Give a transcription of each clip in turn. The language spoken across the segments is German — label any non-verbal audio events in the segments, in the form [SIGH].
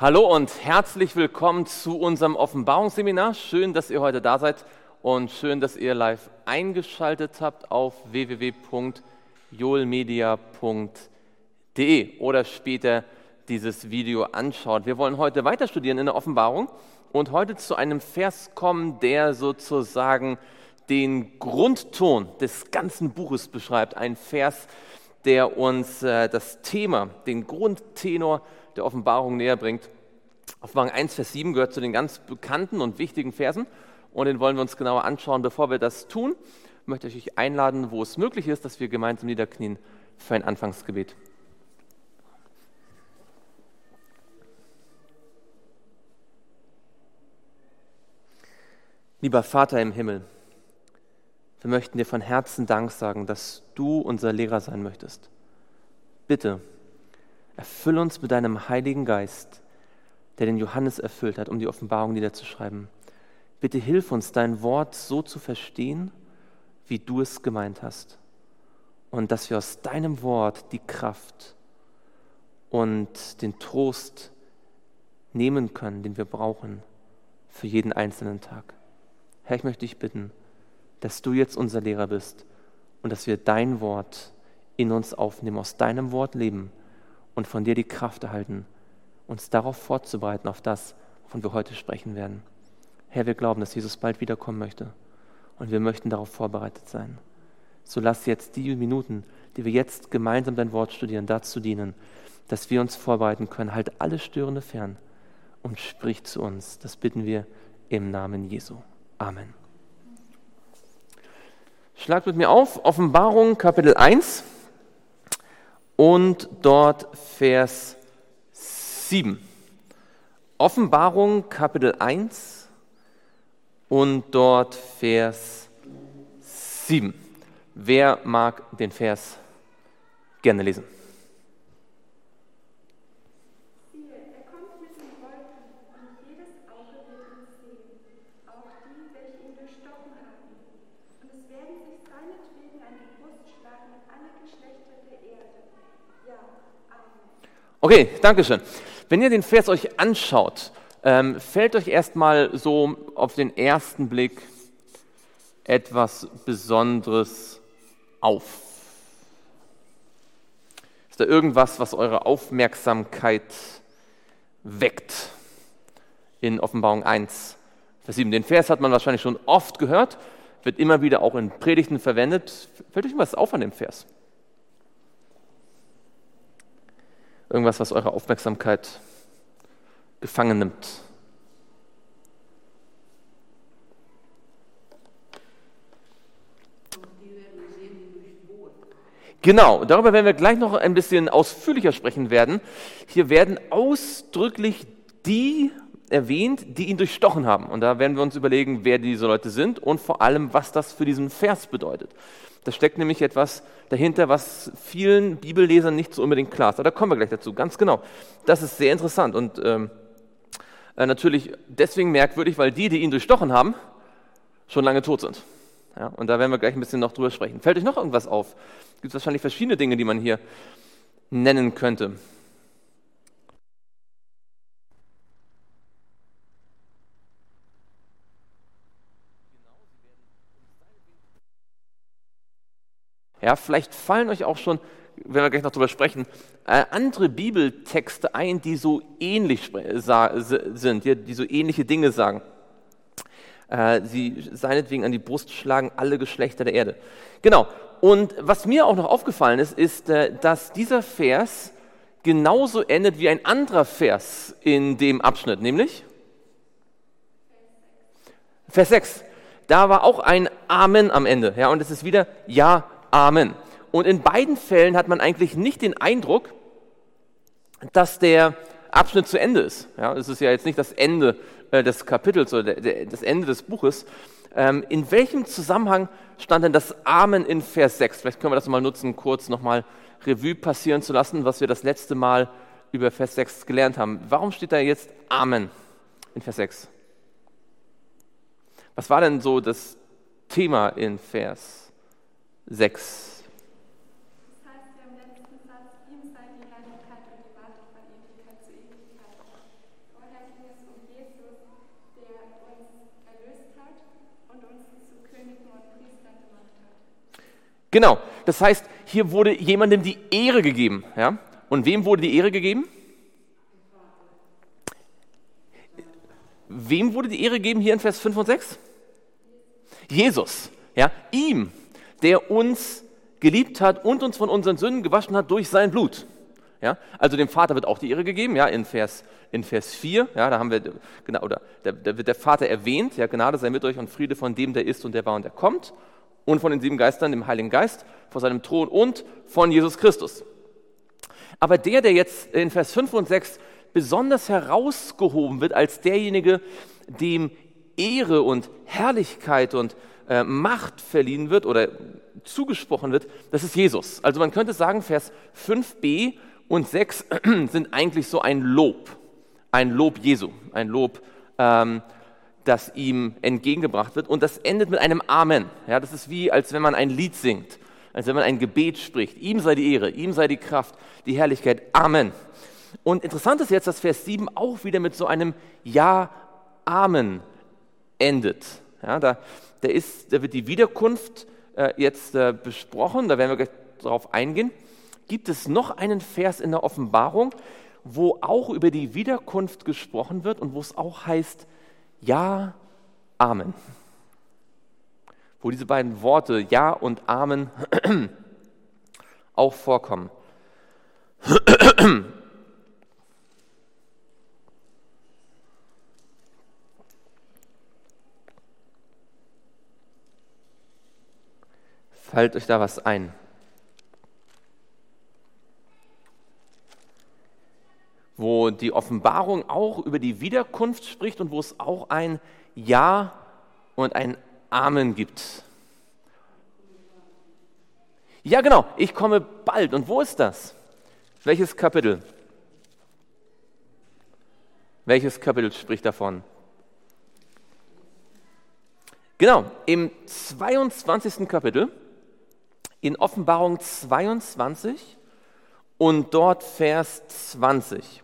Hallo und herzlich willkommen zu unserem Offenbarungsseminar. Schön, dass ihr heute da seid und schön, dass ihr live eingeschaltet habt auf www.joelmedia.de oder später dieses Video anschaut. Wir wollen heute weiter studieren in der Offenbarung und heute zu einem Vers kommen, der sozusagen den Grundton des ganzen Buches beschreibt. Ein Vers, der uns äh, das Thema, den Grundtenor der Offenbarung näher bringt. Offenbarung 1, Vers 7 gehört zu den ganz bekannten und wichtigen Versen und den wollen wir uns genauer anschauen. Bevor wir das tun, möchte ich euch einladen, wo es möglich ist, dass wir gemeinsam niederknien für ein Anfangsgebet. Lieber Vater im Himmel, wir möchten dir von Herzen Dank sagen, dass du unser Lehrer sein möchtest. Bitte, Erfüll uns mit deinem Heiligen Geist, der den Johannes erfüllt hat, um die Offenbarung niederzuschreiben. Bitte hilf uns, dein Wort so zu verstehen, wie du es gemeint hast. Und dass wir aus deinem Wort die Kraft und den Trost nehmen können, den wir brauchen für jeden einzelnen Tag. Herr, ich möchte dich bitten, dass du jetzt unser Lehrer bist und dass wir dein Wort in uns aufnehmen, aus deinem Wort leben und von dir die Kraft erhalten, uns darauf vorzubereiten, auf das, wovon wir heute sprechen werden. Herr, wir glauben, dass Jesus bald wiederkommen möchte und wir möchten darauf vorbereitet sein. So lass jetzt die Minuten, die wir jetzt gemeinsam dein Wort studieren, dazu dienen, dass wir uns vorbereiten können. Halt alle Störende fern und sprich zu uns. Das bitten wir im Namen Jesu. Amen. Schlag mit mir auf, Offenbarung Kapitel 1 und dort Vers 7. Offenbarung Kapitel 1 und dort Vers 7. Wer mag den Vers gerne lesen? Okay, danke schön. Wenn ihr den Vers euch anschaut, ähm, fällt euch erstmal so auf den ersten Blick etwas Besonderes auf. Ist da irgendwas, was eure Aufmerksamkeit weckt? In Offenbarung 1, Vers 7. Den Vers hat man wahrscheinlich schon oft gehört, wird immer wieder auch in Predigten verwendet. Fällt euch was auf an dem Vers? Irgendwas, was eure Aufmerksamkeit gefangen nimmt. Genau, darüber werden wir gleich noch ein bisschen ausführlicher sprechen werden. Hier werden ausdrücklich die erwähnt, die ihn durchstochen haben. Und da werden wir uns überlegen, wer diese Leute sind und vor allem, was das für diesen Vers bedeutet. Da steckt nämlich etwas dahinter, was vielen Bibellesern nicht so unbedingt klar ist. Aber da kommen wir gleich dazu, ganz genau. Das ist sehr interessant und ähm, äh, natürlich deswegen merkwürdig, weil die, die ihn durchstochen haben, schon lange tot sind. Ja, und da werden wir gleich ein bisschen noch drüber sprechen. Fällt euch noch irgendwas auf? Es gibt wahrscheinlich verschiedene Dinge, die man hier nennen könnte. Ja, vielleicht fallen euch auch schon, wenn wir gleich noch darüber sprechen, äh, andere Bibeltexte ein, die so ähnlich sind, die so ähnliche Dinge sagen. Äh, sie seinetwegen an die Brust schlagen alle Geschlechter der Erde. Genau. Und was mir auch noch aufgefallen ist, ist, äh, dass dieser Vers genauso endet wie ein anderer Vers in dem Abschnitt, nämlich Vers 6. Da war auch ein Amen am Ende. Ja, und es ist wieder Ja, Amen. Und in beiden Fällen hat man eigentlich nicht den Eindruck, dass der Abschnitt zu Ende ist. Ja, es ist ja jetzt nicht das Ende äh, des Kapitels oder der, der, das Ende des Buches. Ähm, in welchem Zusammenhang stand denn das Amen in Vers 6? Vielleicht können wir das mal nutzen, kurz nochmal Revue passieren zu lassen, was wir das letzte Mal über Vers 6 gelernt haben. Warum steht da jetzt Amen in Vers 6? Was war denn so das Thema in Vers 6. Genau, das heißt, hier wurde jemandem die Ehre gegeben. Ja? Und wem wurde die Ehre gegeben? Wem wurde die Ehre gegeben hier in Vers 5 und 6? Jesus. Ja? Ihm der uns geliebt hat und uns von unseren Sünden gewaschen hat durch sein Blut. Ja, also dem Vater wird auch die Ehre gegeben, ja, in Vers, in Vers 4, ja, da haben wir, genau, oder da, da wird der Vater erwähnt, ja, Gnade sei mit euch und Friede von dem, der ist und der war und der kommt, und von den sieben Geistern, dem Heiligen Geist, vor seinem Thron und von Jesus Christus. Aber der, der jetzt in Vers 5 und 6 besonders herausgehoben wird als derjenige, dem Ehre und Herrlichkeit und äh, Macht verliehen wird oder zugesprochen wird, das ist Jesus. Also man könnte sagen, Vers 5b und 6 [CLEARS THROAT] sind eigentlich so ein Lob, ein Lob Jesu, ein Lob, ähm, das ihm entgegengebracht wird. Und das endet mit einem Amen. Ja, das ist wie, als wenn man ein Lied singt, als wenn man ein Gebet spricht. Ihm sei die Ehre, ihm sei die Kraft, die Herrlichkeit. Amen. Und interessant ist jetzt, dass Vers 7 auch wieder mit so einem Ja, Amen endet. Ja, da, da, ist, da wird die Wiederkunft äh, jetzt äh, besprochen, da werden wir gleich darauf eingehen. Gibt es noch einen Vers in der Offenbarung, wo auch über die Wiederkunft gesprochen wird und wo es auch heißt, ja, Amen. Wo diese beiden Worte Ja und Amen [CLEARS THROAT] auch vorkommen. [CLEARS THROAT] Fällt euch da was ein? Wo die Offenbarung auch über die Wiederkunft spricht und wo es auch ein Ja und ein Amen gibt. Ja, genau, ich komme bald. Und wo ist das? Welches Kapitel? Welches Kapitel spricht davon? Genau, im 22. Kapitel in Offenbarung 22 und dort Vers 20.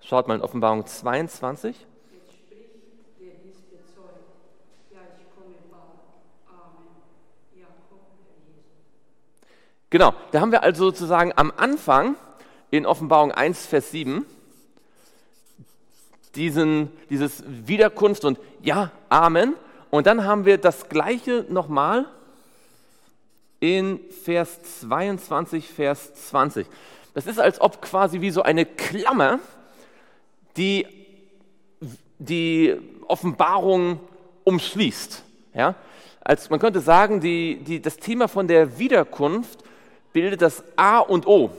Schaut mal in Offenbarung 22. Genau, da haben wir also sozusagen am Anfang in Offenbarung 1, Vers 7 diesen, dieses Wiederkunft und ja, Amen. Und dann haben wir das gleiche nochmal in Vers 22, Vers 20. Das ist, als ob quasi wie so eine Klammer die die Offenbarung umschließt. Ja? Als, man könnte sagen, die, die, das Thema von der Wiederkunft bildet das A und O.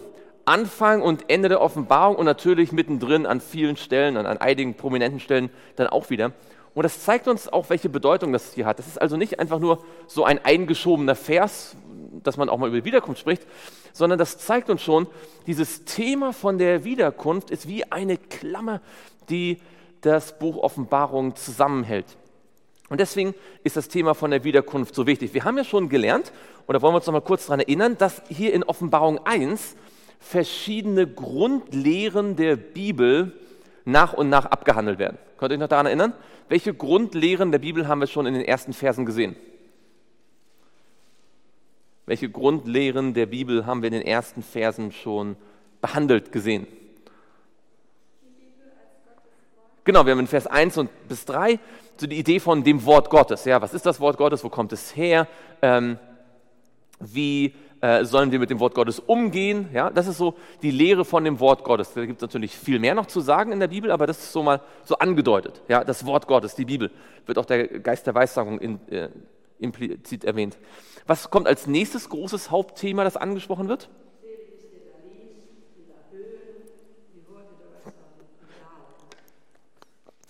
Anfang und Ende der Offenbarung und natürlich mittendrin an vielen Stellen, an, an einigen prominenten Stellen dann auch wieder. Und das zeigt uns auch, welche Bedeutung das hier hat. Das ist also nicht einfach nur so ein eingeschobener Vers, dass man auch mal über die Wiederkunft spricht, sondern das zeigt uns schon, dieses Thema von der Wiederkunft ist wie eine Klammer, die das Buch Offenbarung zusammenhält. Und deswegen ist das Thema von der Wiederkunft so wichtig. Wir haben ja schon gelernt, oder wollen wir uns noch mal kurz daran erinnern, dass hier in Offenbarung 1 verschiedene Grundlehren der Bibel nach und nach abgehandelt werden. Könnt ihr euch noch daran erinnern? Welche Grundlehren der Bibel haben wir schon in den ersten Versen gesehen? Welche Grundlehren der Bibel haben wir in den ersten Versen schon behandelt gesehen? Genau, wir haben in Vers 1 und bis 3 so die Idee von dem Wort Gottes. Ja, was ist das Wort Gottes? Wo kommt es her? Ähm, wie äh, sollen wir mit dem Wort Gottes umgehen? Ja, das ist so die Lehre von dem Wort Gottes. Da gibt es natürlich viel mehr noch zu sagen in der Bibel, aber das ist so mal so angedeutet. Ja, das Wort Gottes, die Bibel, wird auch der Geist der Weissagung in, äh, implizit erwähnt. Was kommt als nächstes großes Hauptthema, das angesprochen wird?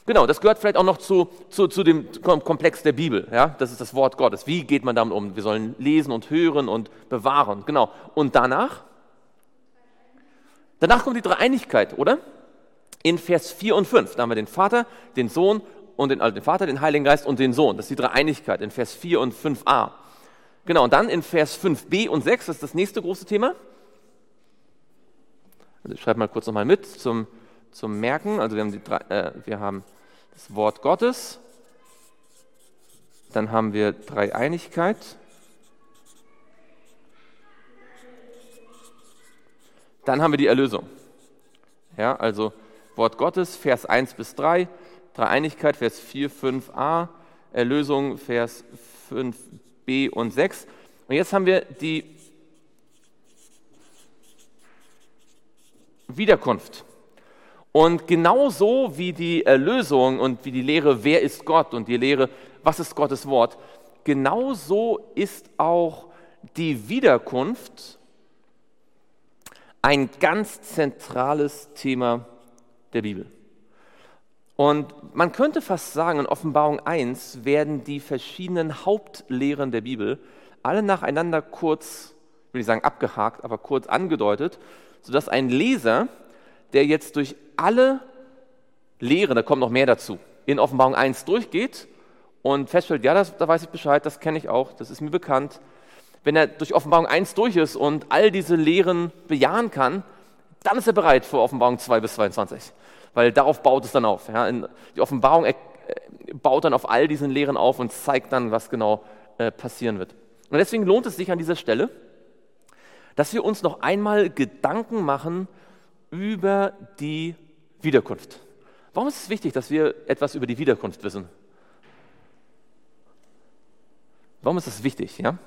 Genau, das gehört vielleicht auch noch zu, zu, zu, dem Komplex der Bibel. Ja? Das ist das Wort Gottes. Wie geht man damit um? Wir sollen lesen und hören und bewahren. Genau. Und danach? Danach kommt die Dreieinigkeit, oder? In Vers 4 und 5. Da haben wir den Vater, den Sohn und den, also den Vater, den Heiligen Geist und den Sohn. Das ist die Dreieinigkeit in Vers 4 und 5a. Genau, und dann in Vers 5b und 6 das ist das nächste große Thema. Also ich schreibe mal kurz nochmal mit zum, zum Merken. Also wir haben, die drei, äh, wir haben das Wort Gottes, dann haben wir Dreieinigkeit, dann haben wir die Erlösung. Ja, also Wort Gottes, Vers 1 bis 3, Dreieinigkeit, Vers 4, 5a, Erlösung, Vers 5b und 6. Und jetzt haben wir die Wiederkunft. Und genauso wie die Erlösung und wie die Lehre, wer ist Gott und die Lehre, was ist Gottes Wort, genauso ist auch die Wiederkunft ein ganz zentrales Thema der Bibel. Und man könnte fast sagen, in Offenbarung 1 werden die verschiedenen Hauptlehren der Bibel alle nacheinander kurz, will ich sagen abgehakt, aber kurz angedeutet, sodass ein Leser, der jetzt durch alle Lehren, da kommt noch mehr dazu, in Offenbarung 1 durchgeht und feststellt, ja, das, da weiß ich Bescheid, das kenne ich auch, das ist mir bekannt. Wenn er durch Offenbarung 1 durch ist und all diese Lehren bejahen kann, dann ist er bereit für Offenbarung 2 bis 22 weil darauf baut es dann auf. Ja. Die Offenbarung äh, baut dann auf all diesen Lehren auf und zeigt dann, was genau äh, passieren wird. Und deswegen lohnt es sich an dieser Stelle, dass wir uns noch einmal Gedanken machen über die Wiederkunft. Warum ist es wichtig, dass wir etwas über die Wiederkunft wissen? Warum ist es wichtig? Ja?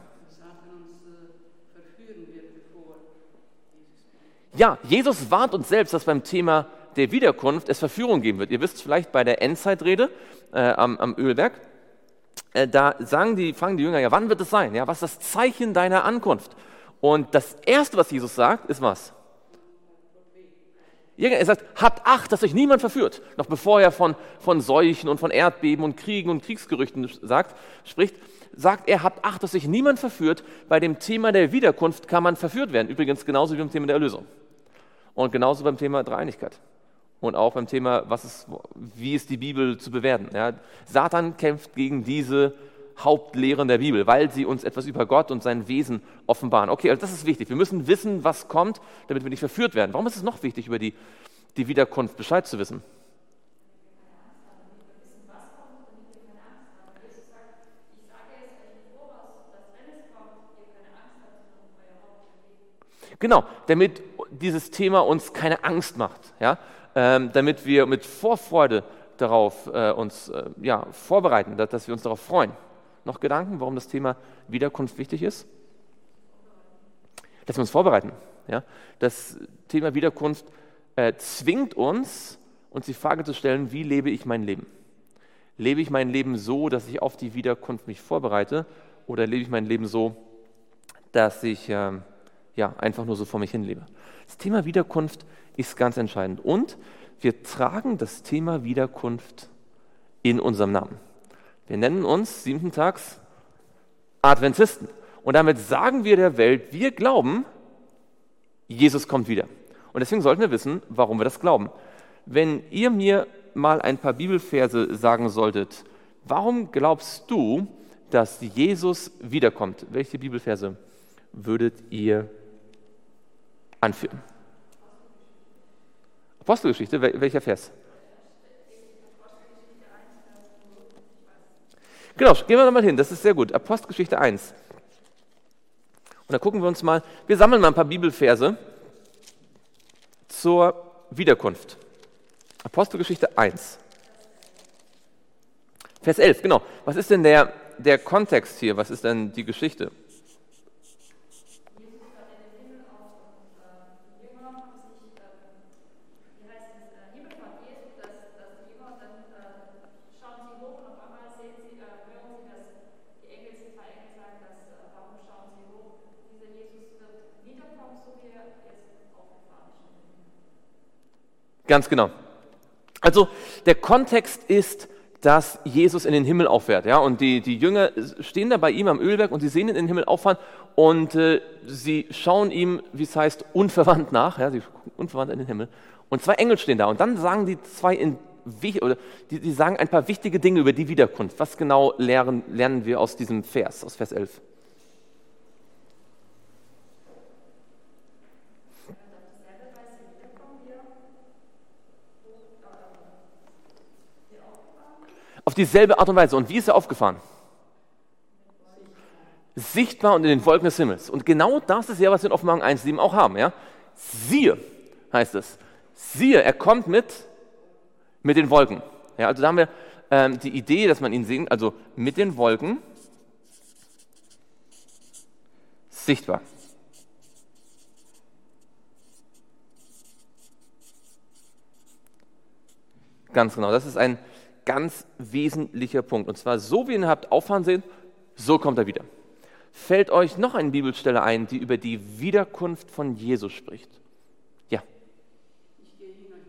Ja, Jesus warnt uns selbst, dass beim Thema der Wiederkunft es Verführung geben wird. Ihr wisst vielleicht bei der Endzeitrede äh, am, am, Ölberg, äh, da sagen die, fragen die Jünger, ja, wann wird es sein? Ja, was ist das Zeichen deiner Ankunft? Und das Erste, was Jesus sagt, ist was? Er sagt, habt Acht, dass euch niemand verführt. Noch bevor er von, von Seuchen und von Erdbeben und Kriegen und Kriegsgerüchten sagt, spricht, sagt er, habt Acht, dass euch niemand verführt. Bei dem Thema der Wiederkunft kann man verführt werden. Übrigens genauso wie beim Thema der Erlösung. Und genauso beim Thema Dreieinigkeit und auch beim Thema, was ist, wie ist die Bibel zu bewerten. Ja, Satan kämpft gegen diese Hauptlehren der Bibel, weil sie uns etwas über Gott und sein Wesen offenbaren. Okay, also das ist wichtig. Wir müssen wissen, was kommt, damit wir nicht verführt werden. Warum ist es noch wichtig, über die, die Wiederkunft Bescheid zu wissen? Genau, damit dieses Thema uns keine Angst macht. Ja? Ähm, damit wir mit Vorfreude darauf äh, uns äh, ja, vorbereiten, dass, wir uns darauf freuen. Noch Gedanken, warum das Thema Wiederkunft wichtig ist? Dass wir uns vorbereiten. Ja? Das Thema Wiederkunft äh, zwingt uns, uns die Frage zu stellen, wie lebe ich mein Leben? Lebe ich mein Leben so, dass ich auf die Wiederkunft mich vorbereite oder lebe ich mein Leben so, dass ich äh, ja, einfach nur so vor mich hin lebe? Das Thema Wiederkunft ist ganz entscheidend. Und wir tragen das Thema Wiederkunft in unserem Namen. Wir nennen uns siebten Tags Adventisten. Und damit sagen wir der Welt, wir glauben, Jesus kommt wieder. Und deswegen sollten wir wissen, warum wir das glauben. Wenn ihr mir mal ein paar Bibelverse sagen solltet, warum glaubst du, dass Jesus wiederkommt? Welche Bibelverse würdet ihr anführen? Apostelgeschichte, welcher Vers? Genau, gehen wir nochmal hin, das ist sehr gut. Apostelgeschichte 1. Und da gucken wir uns mal, wir sammeln mal ein paar Bibelverse zur Wiederkunft. Apostelgeschichte 1. Vers 11, genau. Was ist denn der, der Kontext hier? Was ist denn die Geschichte? Ganz genau. Also der Kontext ist, dass Jesus in den Himmel auffährt. Ja? Und die, die Jünger stehen da bei ihm am Ölberg und sie sehen ihn in den Himmel auffahren und äh, sie schauen ihm, wie es heißt, unverwandt nach. Ja? Sie gucken unverwandt in den Himmel. Und zwei Engel stehen da. Und dann sagen die zwei in, oder die, die sagen ein paar wichtige Dinge über die Wiederkunft. Was genau lernen, lernen wir aus diesem Vers, aus Vers 11? Auf dieselbe Art und Weise. Und wie ist er aufgefahren? Sichtbar und in den Wolken des Himmels. Und genau das ist ja, was wir in Offenbarung 1,7 auch haben. Ja? Siehe, heißt es. Siehe, er kommt mit, mit den Wolken. Ja, also da haben wir ähm, die Idee, dass man ihn sehen, also mit den Wolken sichtbar. Ganz genau, das ist ein ganz wesentlicher Punkt. Und zwar, so wie ihr ihn habt auffahren sehen, so kommt er wieder. Fällt euch noch eine Bibelstelle ein, die über die Wiederkunft von Jesus spricht? Ja. Und und und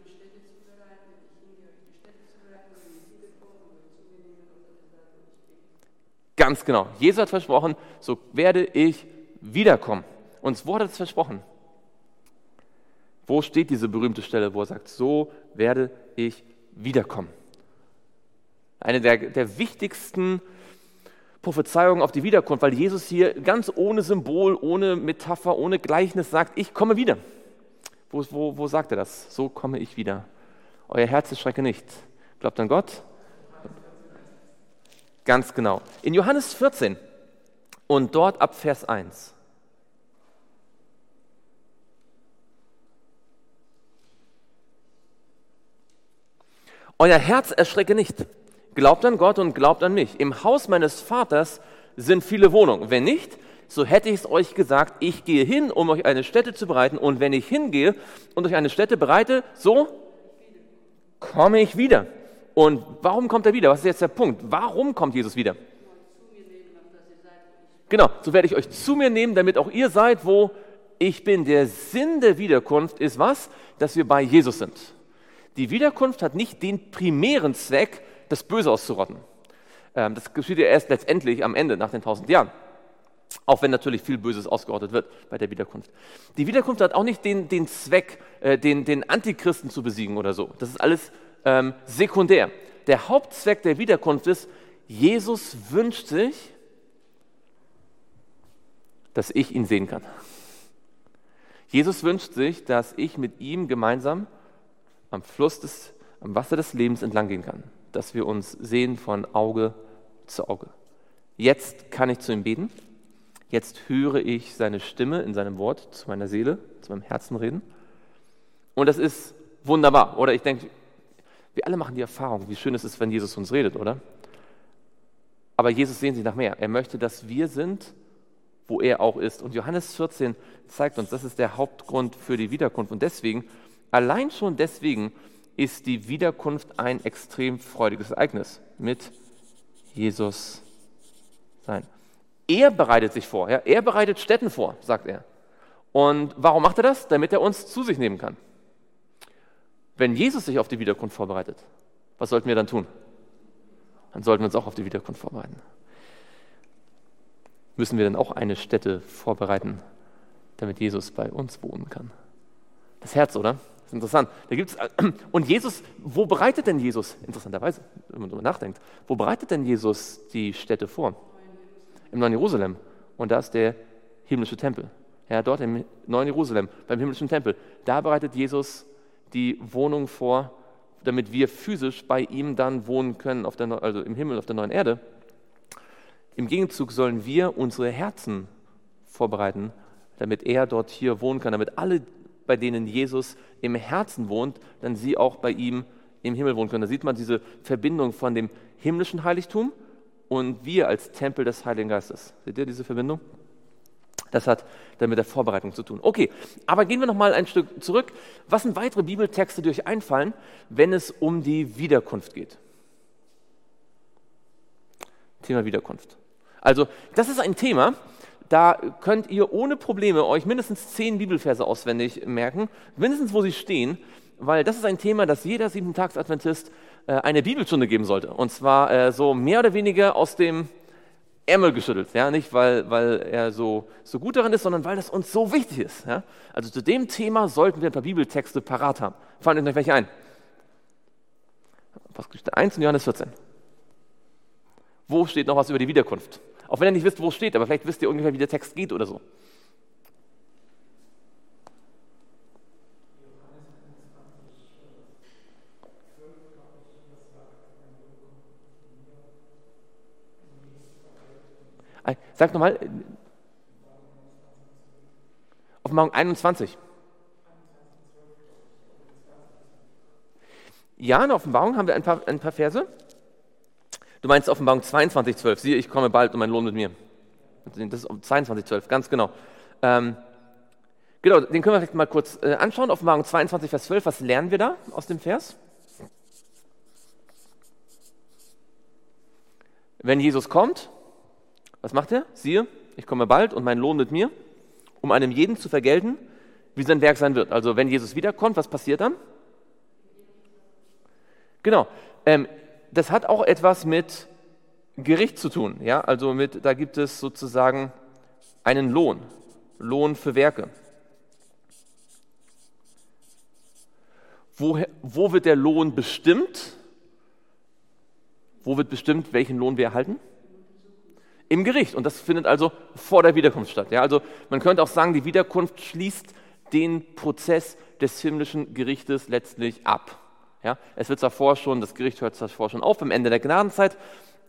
Ganz genau. Jesus hat versprochen, so werde ich wiederkommen. Uns wurde das versprochen. Wo steht diese berühmte Stelle, wo er sagt, so werde ich wiederkommen? Eine der, der wichtigsten Prophezeiungen auf die Wiederkunft, weil Jesus hier ganz ohne Symbol, ohne Metapher, ohne Gleichnis sagt, ich komme wieder. Wo, wo, wo sagt er das? So komme ich wieder. Euer Herz schrecke nicht. Glaubt an Gott? Ganz genau. In Johannes 14 und dort ab Vers 1. Euer Herz erschrecke nicht. Glaubt an Gott und glaubt an mich. Im Haus meines Vaters sind viele Wohnungen. Wenn nicht, so hätte ich es euch gesagt, ich gehe hin, um euch eine Stätte zu bereiten. Und wenn ich hingehe und euch eine Stätte bereite, so komme ich wieder. Und warum kommt er wieder? Was ist jetzt der Punkt? Warum kommt Jesus wieder? Genau, so werde ich euch zu mir nehmen, damit auch ihr seid, wo ich bin. Der Sinn der Wiederkunft ist was? Dass wir bei Jesus sind. Die Wiederkunft hat nicht den primären Zweck, das Böse auszurotten. Ähm, das geschieht ja erst letztendlich am Ende, nach den tausend Jahren. Auch wenn natürlich viel Böses ausgerottet wird bei der Wiederkunft. Die Wiederkunft hat auch nicht den, den Zweck, äh, den, den Antichristen zu besiegen oder so. Das ist alles ähm, sekundär. Der Hauptzweck der Wiederkunft ist, Jesus wünscht sich, dass ich ihn sehen kann. Jesus wünscht sich, dass ich mit ihm gemeinsam am Fluss des, am Wasser des Lebens entlang gehen kann, dass wir uns sehen von Auge zu Auge. Jetzt kann ich zu ihm beten. Jetzt höre ich seine Stimme in seinem Wort zu meiner Seele, zu meinem Herzen reden. Und das ist wunderbar. Oder ich denke, wir alle machen die Erfahrung, wie schön es ist, wenn Jesus uns redet, oder? Aber Jesus sehen Sie nach mehr. Er möchte, dass wir sind, wo er auch ist. Und Johannes 14 zeigt uns, das ist der Hauptgrund für die Wiederkunft. Und deswegen Allein schon deswegen ist die Wiederkunft ein extrem freudiges Ereignis mit Jesus sein. Er bereitet sich vor, ja? er bereitet Städten vor, sagt er. Und warum macht er das? Damit er uns zu sich nehmen kann. Wenn Jesus sich auf die Wiederkunft vorbereitet, was sollten wir dann tun? Dann sollten wir uns auch auf die Wiederkunft vorbereiten. Müssen wir dann auch eine Stätte vorbereiten, damit Jesus bei uns wohnen kann? Das Herz, oder? Das ist interessant. Da gibt's, äh, [CLEARS THROAT] und Jesus, wo bereitet denn Jesus, interessanterweise, wenn man darüber nachdenkt, wo bereitet denn Jesus die Städte vor? Im neuen Jerusalem. Und da ist der himmlische Tempel. Ja, dort im neuen Jerusalem, beim himmlischen Tempel. Da bereitet Jesus die Wohnung vor, damit wir physisch bei ihm dann wohnen können, auf der, also im Himmel, auf der neuen Erde. Im Gegenzug sollen wir unsere Herzen vorbereiten, damit er dort hier wohnen kann, damit alle bei denen Jesus im Herzen wohnt, dann sie auch bei ihm im Himmel wohnen können. Da sieht man diese Verbindung von dem himmlischen Heiligtum und wir als Tempel des Heiligen Geistes. Seht ihr diese Verbindung? Das hat dann mit der Vorbereitung zu tun. Okay, aber gehen wir noch mal ein Stück zurück. Was sind weitere Bibeltexte, die euch einfallen, wenn es um die Wiederkunft geht? Thema Wiederkunft. Also, das ist ein Thema, da könnt ihr ohne Probleme euch mindestens zehn Bibelverse auswendig merken, mindestens wo sie stehen, weil das ist ein Thema, das jeder Siebentagsadventist äh, eine Bibelstunde geben sollte. Und zwar äh, so mehr oder weniger aus dem Ärmel geschüttelt. Ja? Nicht, weil, weil er so, so gut daran ist, sondern weil das uns so wichtig ist. Ja? Also zu dem Thema sollten wir ein paar Bibeltexte parat haben. Fallen euch welche ein? Apostelgeschichte 1 und Johannes 14. Wo steht noch was über die Wiederkunft? Auch wenn ihr nicht wisst, wo es steht, aber vielleicht wisst ihr ungefähr, wie der Text geht oder so. Sag nochmal. Offenbarung 21. Ja, in der Offenbarung haben wir ein paar, ein paar Verse. Du meinst Offenbarung 22, 12. Siehe, ich komme bald und mein Lohn mit mir. Das ist 22, 12, ganz genau. Ähm, genau, den können wir vielleicht mal kurz äh, anschauen. Offenbarung 22, Vers 12. Was lernen wir da aus dem Vers? Wenn Jesus kommt, was macht er? Siehe, ich komme bald und mein Lohn mit mir, um einem jeden zu vergelten, wie sein Werk sein wird. Also wenn Jesus wiederkommt, was passiert dann? Genau. Ähm, das hat auch etwas mit Gericht zu tun. Ja? Also mit, da gibt es sozusagen einen Lohn, Lohn für Werke. Wo, wo wird der Lohn bestimmt? Wo wird bestimmt, welchen Lohn wir erhalten? Im Gericht. Und das findet also vor der Wiederkunft statt. Ja? Also man könnte auch sagen, die Wiederkunft schließt den Prozess des himmlischen Gerichtes letztlich ab. Ja? Es wird davor schon, das Gericht hört davor schon auf, am Ende der Gnadenzeit,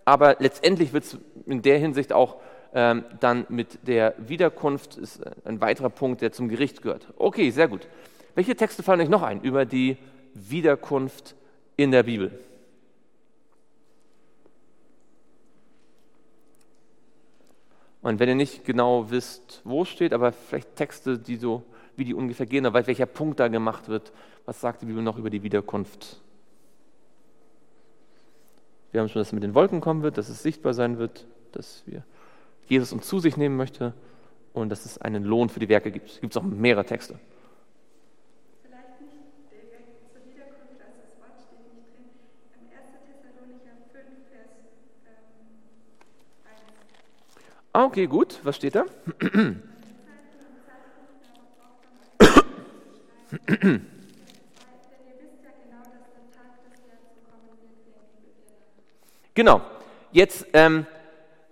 aber letztendlich wird es in der Hinsicht auch ähm, dann mit der Wiederkunft ist ein weiterer Punkt, der zum Gericht gehört. Okay, sehr gut. Welche Texte fallen euch noch ein über die Wiederkunft in der Bibel? Und wenn ihr nicht genau wisst, wo es steht, aber vielleicht Texte, die so, wie die ungefähr gehen, oder welcher Punkt da gemacht wird, was sagt die Bibel noch über die Wiederkunft? Wir haben schon, dass es mit den Wolken kommen wird, dass es sichtbar sein wird, dass wir Jesus uns zu sich nehmen möchte und dass es einen Lohn für die Werke gibt. Es gibt auch mehrere Texte. Ah, okay, gut. Was steht da? [CLEARS THROAT] [CLEARS THROAT] Genau. Jetzt, ähm,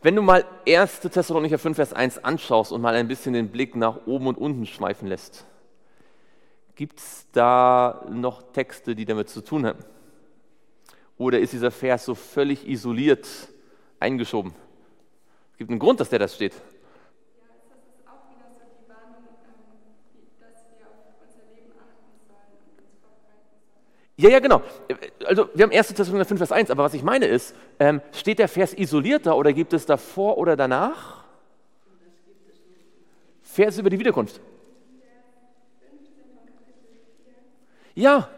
wenn du mal 1. Thessalonicher 5, Vers 1 anschaust und mal ein bisschen den Blick nach oben und unten schweifen lässt, gibt es da noch Texte, die damit zu tun haben? Oder ist dieser Vers so völlig isoliert eingeschoben? Es gibt einen Grund, dass der das steht. Ja, ja, genau. Also wir haben 1. Thessalonicher 5, Vers 1, aber was ich meine ist, ähm, steht der Vers isoliert da oder gibt es davor oder danach? Vers über die Wiederkunft. Ja.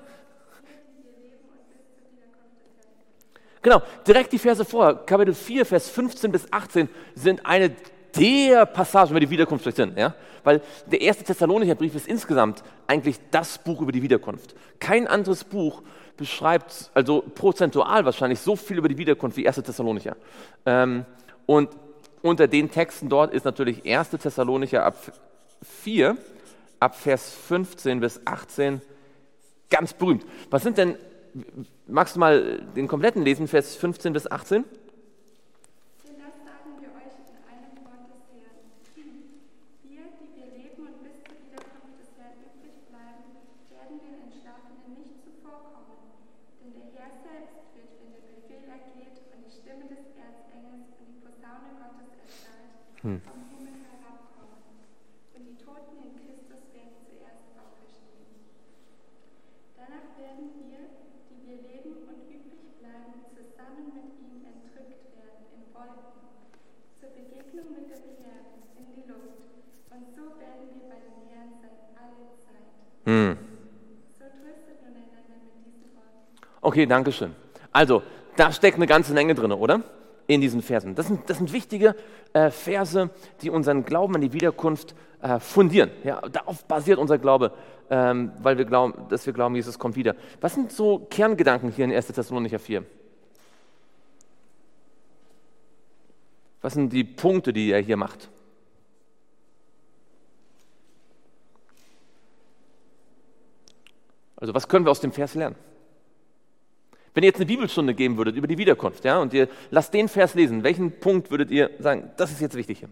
Genau, direkt die Verse vor, Kapitel 4, Vers 15 bis 18 sind eine der Passagen über die Wiederkunft schlechthin. Ja? Weil der erste Thessalonicher Brief ist insgesamt eigentlich das Buch über die Wiederkunft. Kein anderes Buch beschreibt, also prozentual wahrscheinlich, so viel über die Wiederkunft wie erste Thessalonicher. Ähm, und unter den Texten dort ist natürlich erste Thessalonicher ab 4, ab Vers 15 bis 18 ganz berühmt. Was sind denn, magst du mal den kompletten lesen, Vers 15 bis 18? Hm. Danach werden wir, die wir leben und übrig bleiben, zusammen mit ihm entrückt werden in Wolken, zur Begegnung mit dem Herrn in die Luft. Und so werden wir bei dem Herrn sein alle Zeit. Hm. So tröstet nun einander mit diesen Worten. Okay, danke schön. Also, da steckt eine ganze Menge drin, oder? in diesen Versen. Das sind, das sind wichtige äh, Verse, die unseren Glauben an die Wiederkunft äh, fundieren. Ja, darauf basiert unser Glaube, ähm, weil wir glauben, dass wir glauben, Jesus kommt wieder. Was sind so Kerngedanken hier in 1. Thessalonicher 4? Was sind die Punkte, die er hier macht? Also was können wir aus dem Vers lernen? Wenn ihr jetzt eine Bibelstunde geben würdet über die Wiederkunft, ja, und ihr lasst den Vers lesen, welchen Punkt würdet ihr sagen, das ist jetzt wichtig hier?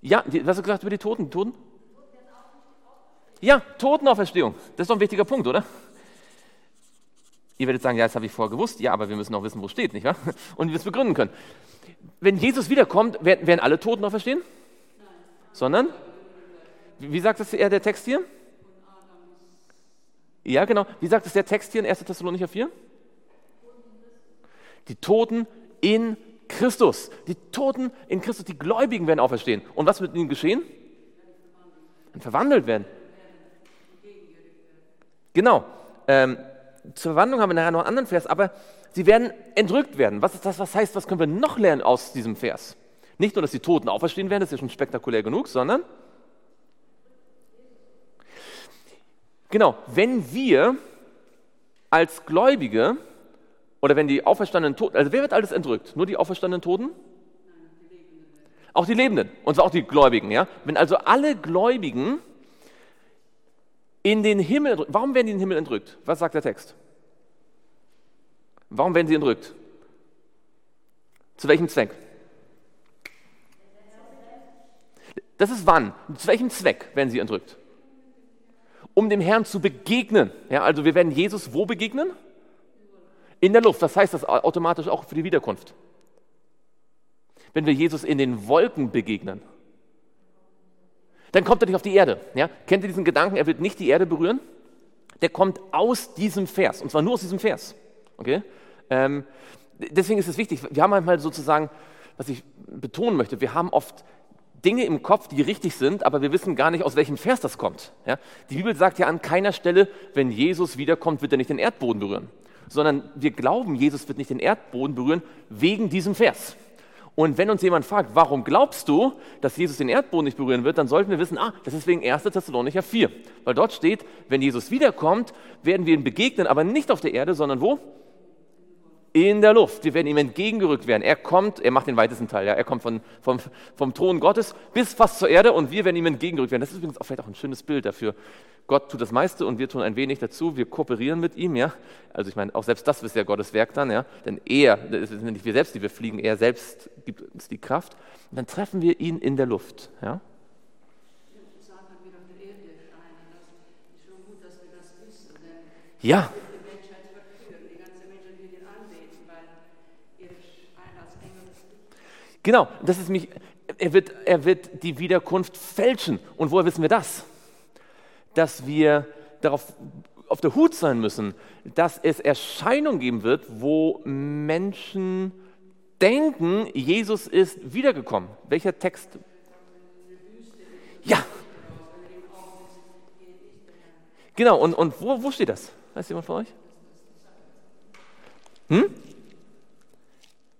Ja, was hast du gesagt über die Toten? Toten? Ja, Totenauferstehung. Das ist doch ein wichtiger Punkt, oder? Ihr werdet sagen, ja, das habe ich vorher gewusst. Ja, aber wir müssen auch wissen, wo es steht, nicht wahr? Und wir es begründen können. Wenn Jesus wiederkommt, werden, alle Toten auferstehen? Sondern, wie sagt es eher der Text hier? Ja, genau. Wie sagt es der Text hier in 1. Thessalonicher 4? Die Toten in Christus. Die Toten in Christus, die Gläubigen werden auferstehen. Und was wird ihnen geschehen? Dann verwandelt werden. Genau. Ähm, zur Verwandlung haben wir nachher noch einen anderen Vers, aber sie werden entrückt werden. Was ist das? Was heißt, was können wir noch lernen aus diesem Vers? Nicht nur, dass die Toten auferstehen werden, das ist ja schon spektakulär genug, sondern genau, wenn wir als Gläubige oder wenn die auferstandenen Toten, also wer wird alles entrückt? Nur die auferstandenen Toten? Auch die Lebenden, und zwar auch die Gläubigen, ja? Wenn also alle Gläubigen in den Himmel warum werden die in den Himmel entrückt? Was sagt der Text? Warum werden sie entrückt? Zu welchem Zweck? Das ist wann? Zu welchem Zweck werden sie entrückt? Um dem Herrn zu begegnen. Ja, also wir werden Jesus wo begegnen? In der Luft. Was heißt das automatisch auch für die Wiederkunft? Wenn wir Jesus in den Wolken begegnen, dann kommt er nicht auf die Erde. Ja? Kennt ihr diesen Gedanken, er wird nicht die Erde berühren? Der kommt aus diesem Vers, und zwar nur aus diesem Vers. Okay? Ähm, deswegen ist es wichtig, wir haben einmal sozusagen, was ich betonen möchte, wir haben oft Dinge im Kopf, die richtig sind, aber wir wissen gar nicht, aus welchem Vers das kommt. Ja? Die Bibel sagt ja an keiner Stelle, wenn Jesus wiederkommt, wird er nicht den Erdboden berühren sondern wir glauben, Jesus wird nicht den Erdboden berühren wegen diesem Vers. Und wenn uns jemand fragt, warum glaubst du, dass Jesus den Erdboden nicht berühren wird, dann sollten wir wissen, ah, das ist wegen 1. Thessalonicher 4. Weil dort steht, wenn Jesus wiederkommt, werden wir ihm begegnen, aber nicht auf der Erde, sondern wo? In der Luft. Wir werden ihm entgegengerückt werden. Er kommt, er macht den weitesten Teil, ja. er kommt von, vom, vom Thron Gottes bis fast zur Erde und wir werden ihm entgegengerückt werden. Das ist übrigens auch vielleicht auch ein schönes Bild dafür. Gott tut das meiste und wir tun ein wenig dazu. Wir kooperieren mit ihm, ja. Also ich meine, auch selbst das ist ja Gottes Werk dann, ja. Denn er, es sind nicht wir selbst, die wir fliegen, er selbst gibt uns die Kraft. Und dann treffen wir ihn in der Luft, ja. Ja, Genau, das ist mich, er wird, er wird die Wiederkunft fälschen. Und woher wissen wir das? Dass wir darauf auf der Hut sein müssen, dass es Erscheinungen geben wird, wo Menschen denken, Jesus ist wiedergekommen. Welcher Text? Ja. Genau, und, und wo, wo steht das? Weiß jemand von euch? Hm?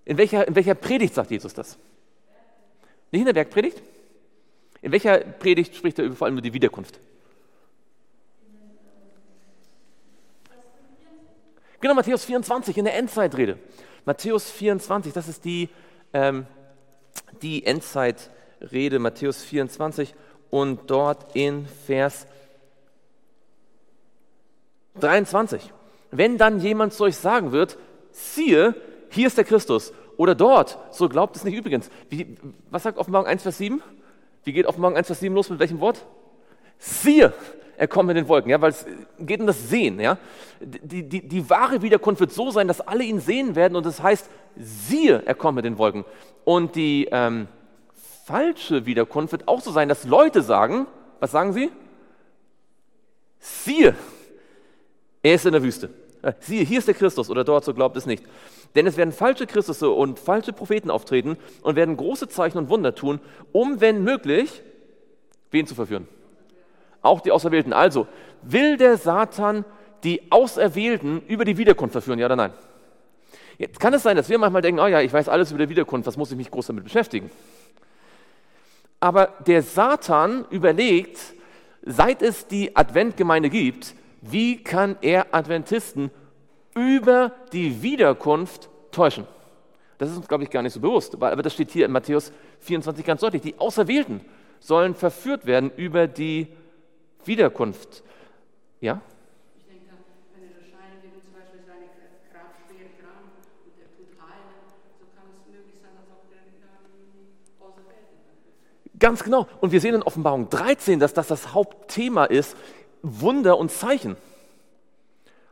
In welcher, in welcher Predigt sagt Jesus das? Nicht in der Bergpredigt? In welcher Predigt spricht er vor allem über die Wiederkunft? Genau, Matthäus 24 in der Endzeitrede. Matthäus 24, das ist die, ähm, die Endzeitrede, Matthäus 24 und dort in Vers 23. Wenn dann jemand zu euch sagen wird, siehe, hier ist der Christus oder dort, so glaubt es nicht übrigens. Wie, was sagt Offenbarung 1, Vers 7? Wie geht Offenbarung 1, Vers 7 los mit welchem Wort? Siehe, er kommt mit den Wolken, ja, weil es geht um das Sehen. Ja. Die, die, die wahre Wiederkunft wird so sein, dass alle ihn sehen werden und das heißt, siehe, er kommt mit den Wolken. Und die ähm, falsche Wiederkunft wird auch so sein, dass Leute sagen, was sagen sie? Siehe, er ist in der Wüste. Äh, siehe, hier ist der Christus oder dort, so glaubt es nicht. Denn es werden falsche Christusse und falsche Propheten auftreten und werden große Zeichen und Wunder tun, um, wenn möglich, wen zu verführen? Auch die Auserwählten. Also, will der Satan die Auserwählten über die Wiederkunft verführen, ja oder nein? Jetzt kann es sein, dass wir manchmal denken, oh ja, ich weiß alles über die Wiederkunft, was muss ich mich groß damit beschäftigen? Aber der Satan überlegt, seit es die Adventgemeinde gibt, wie kann er Adventisten über die Wiederkunft täuschen? Das ist uns, glaube ich, gar nicht so bewusst, aber das steht hier in Matthäus 24 ganz deutlich. Die Auserwählten sollen verführt werden über die Wiederkunft. Ja? Auserwählten Ganz genau. Und wir sehen in Offenbarung 13, dass das das Hauptthema ist, Wunder und Zeichen.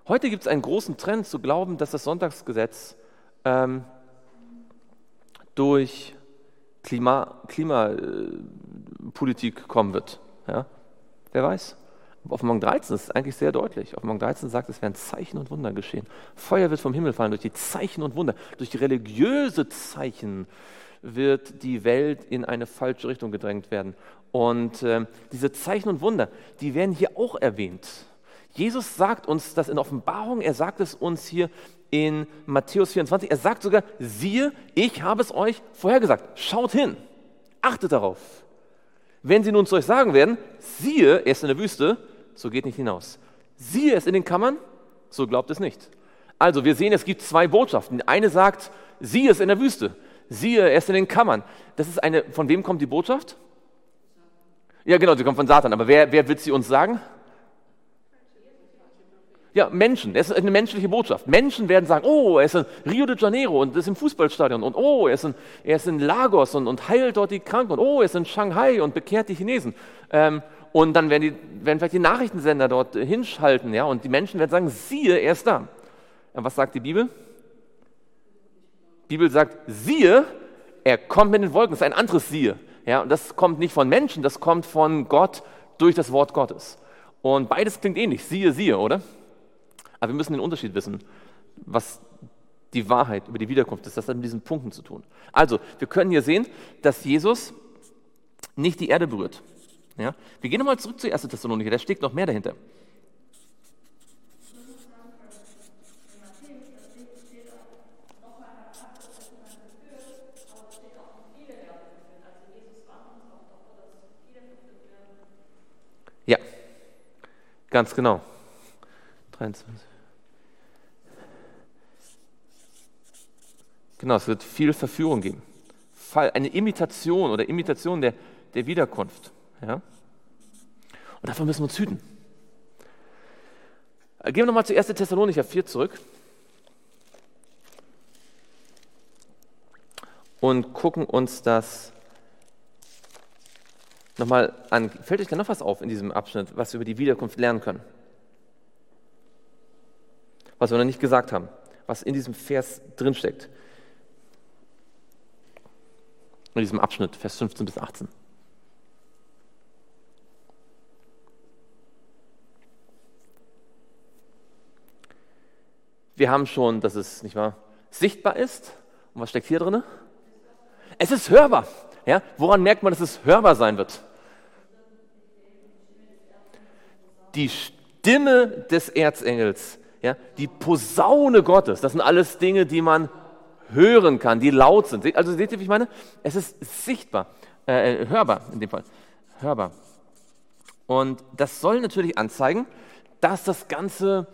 Heute gibt es einen großen Trend zu glauben, dass das Sonntagsgesetz ähm, durch Klima, Klimawandel Politik kommen wird. Ja? Wer weiß? Morgen 13 ist eigentlich sehr deutlich. Morgen 13 sagt, es werden Zeichen und Wunder geschehen. Feuer wird vom Himmel fallen durch die Zeichen und Wunder. Durch die religiöse Zeichen wird die Welt in eine falsche Richtung gedrängt werden. Und äh, diese Zeichen und Wunder, die werden hier auch erwähnt. Jesus sagt uns das in Offenbarung, er sagt es uns hier in Matthäus 24, er sagt sogar, siehe, ich habe es euch vorhergesagt. Schaut hin, achtet darauf. Wenn sie nun zu euch sagen werden, siehe, er ist in der Wüste, so geht nicht hinaus. Siehe es in den Kammern, so glaubt es nicht. Also wir sehen, es gibt zwei Botschaften. Die eine sagt, siehe es in der Wüste, siehe er ist in den Kammern. Das ist eine, von wem kommt die Botschaft? Ja, genau, sie kommt von Satan. Aber wer, wer wird sie uns sagen? Ja, Menschen. Das ist eine menschliche Botschaft. Menschen werden sagen, oh, er ist in Rio de Janeiro und ist im Fußballstadion und oh, er ist in, er ist in Lagos und, und heilt dort die Kranken und oh, er ist in Shanghai und bekehrt die Chinesen. Ähm, und dann werden, die, werden vielleicht die Nachrichtensender dort hinschalten, ja, und die Menschen werden sagen, siehe, er ist da. Und was sagt die Bibel? Die Bibel sagt, siehe, er kommt mit den Wolken. Das ist ein anderes Siehe. Ja, und das kommt nicht von Menschen, das kommt von Gott durch das Wort Gottes. Und beides klingt ähnlich, siehe, siehe, oder? Aber wir müssen den Unterschied wissen, was die Wahrheit über die Wiederkunft ist. Das hat mit diesen Punkten zu tun. Also, wir können hier sehen, dass Jesus nicht die Erde berührt. Ja? Wir gehen nochmal zurück zu 1. Thessalonicher, da steckt noch mehr dahinter. Ja, ganz genau. 23. Genau, es wird viel Verführung geben. Eine Imitation oder Imitation der, der Wiederkunft. Ja? Und davon müssen wir uns hüten. Gehen wir nochmal zu 1. Thessalonicher 4 zurück. Und gucken uns das nochmal an. Fällt euch da noch was auf in diesem Abschnitt, was wir über die Wiederkunft lernen können? Was wir noch nicht gesagt haben, was in diesem Vers drinsteckt. In diesem Abschnitt, Vers 15 bis 18. Wir haben schon, dass es nicht wahr, sichtbar ist. Und was steckt hier drin? Es ist hörbar. Ja? Woran merkt man, dass es hörbar sein wird? Die Stimme des Erzengels, ja? die Posaune Gottes, das sind alles Dinge, die man hören kann, die laut sind. Also seht ihr, wie ich meine? Es ist sichtbar, äh, hörbar in dem Fall. Hörbar. Und das soll natürlich anzeigen, dass das Ganze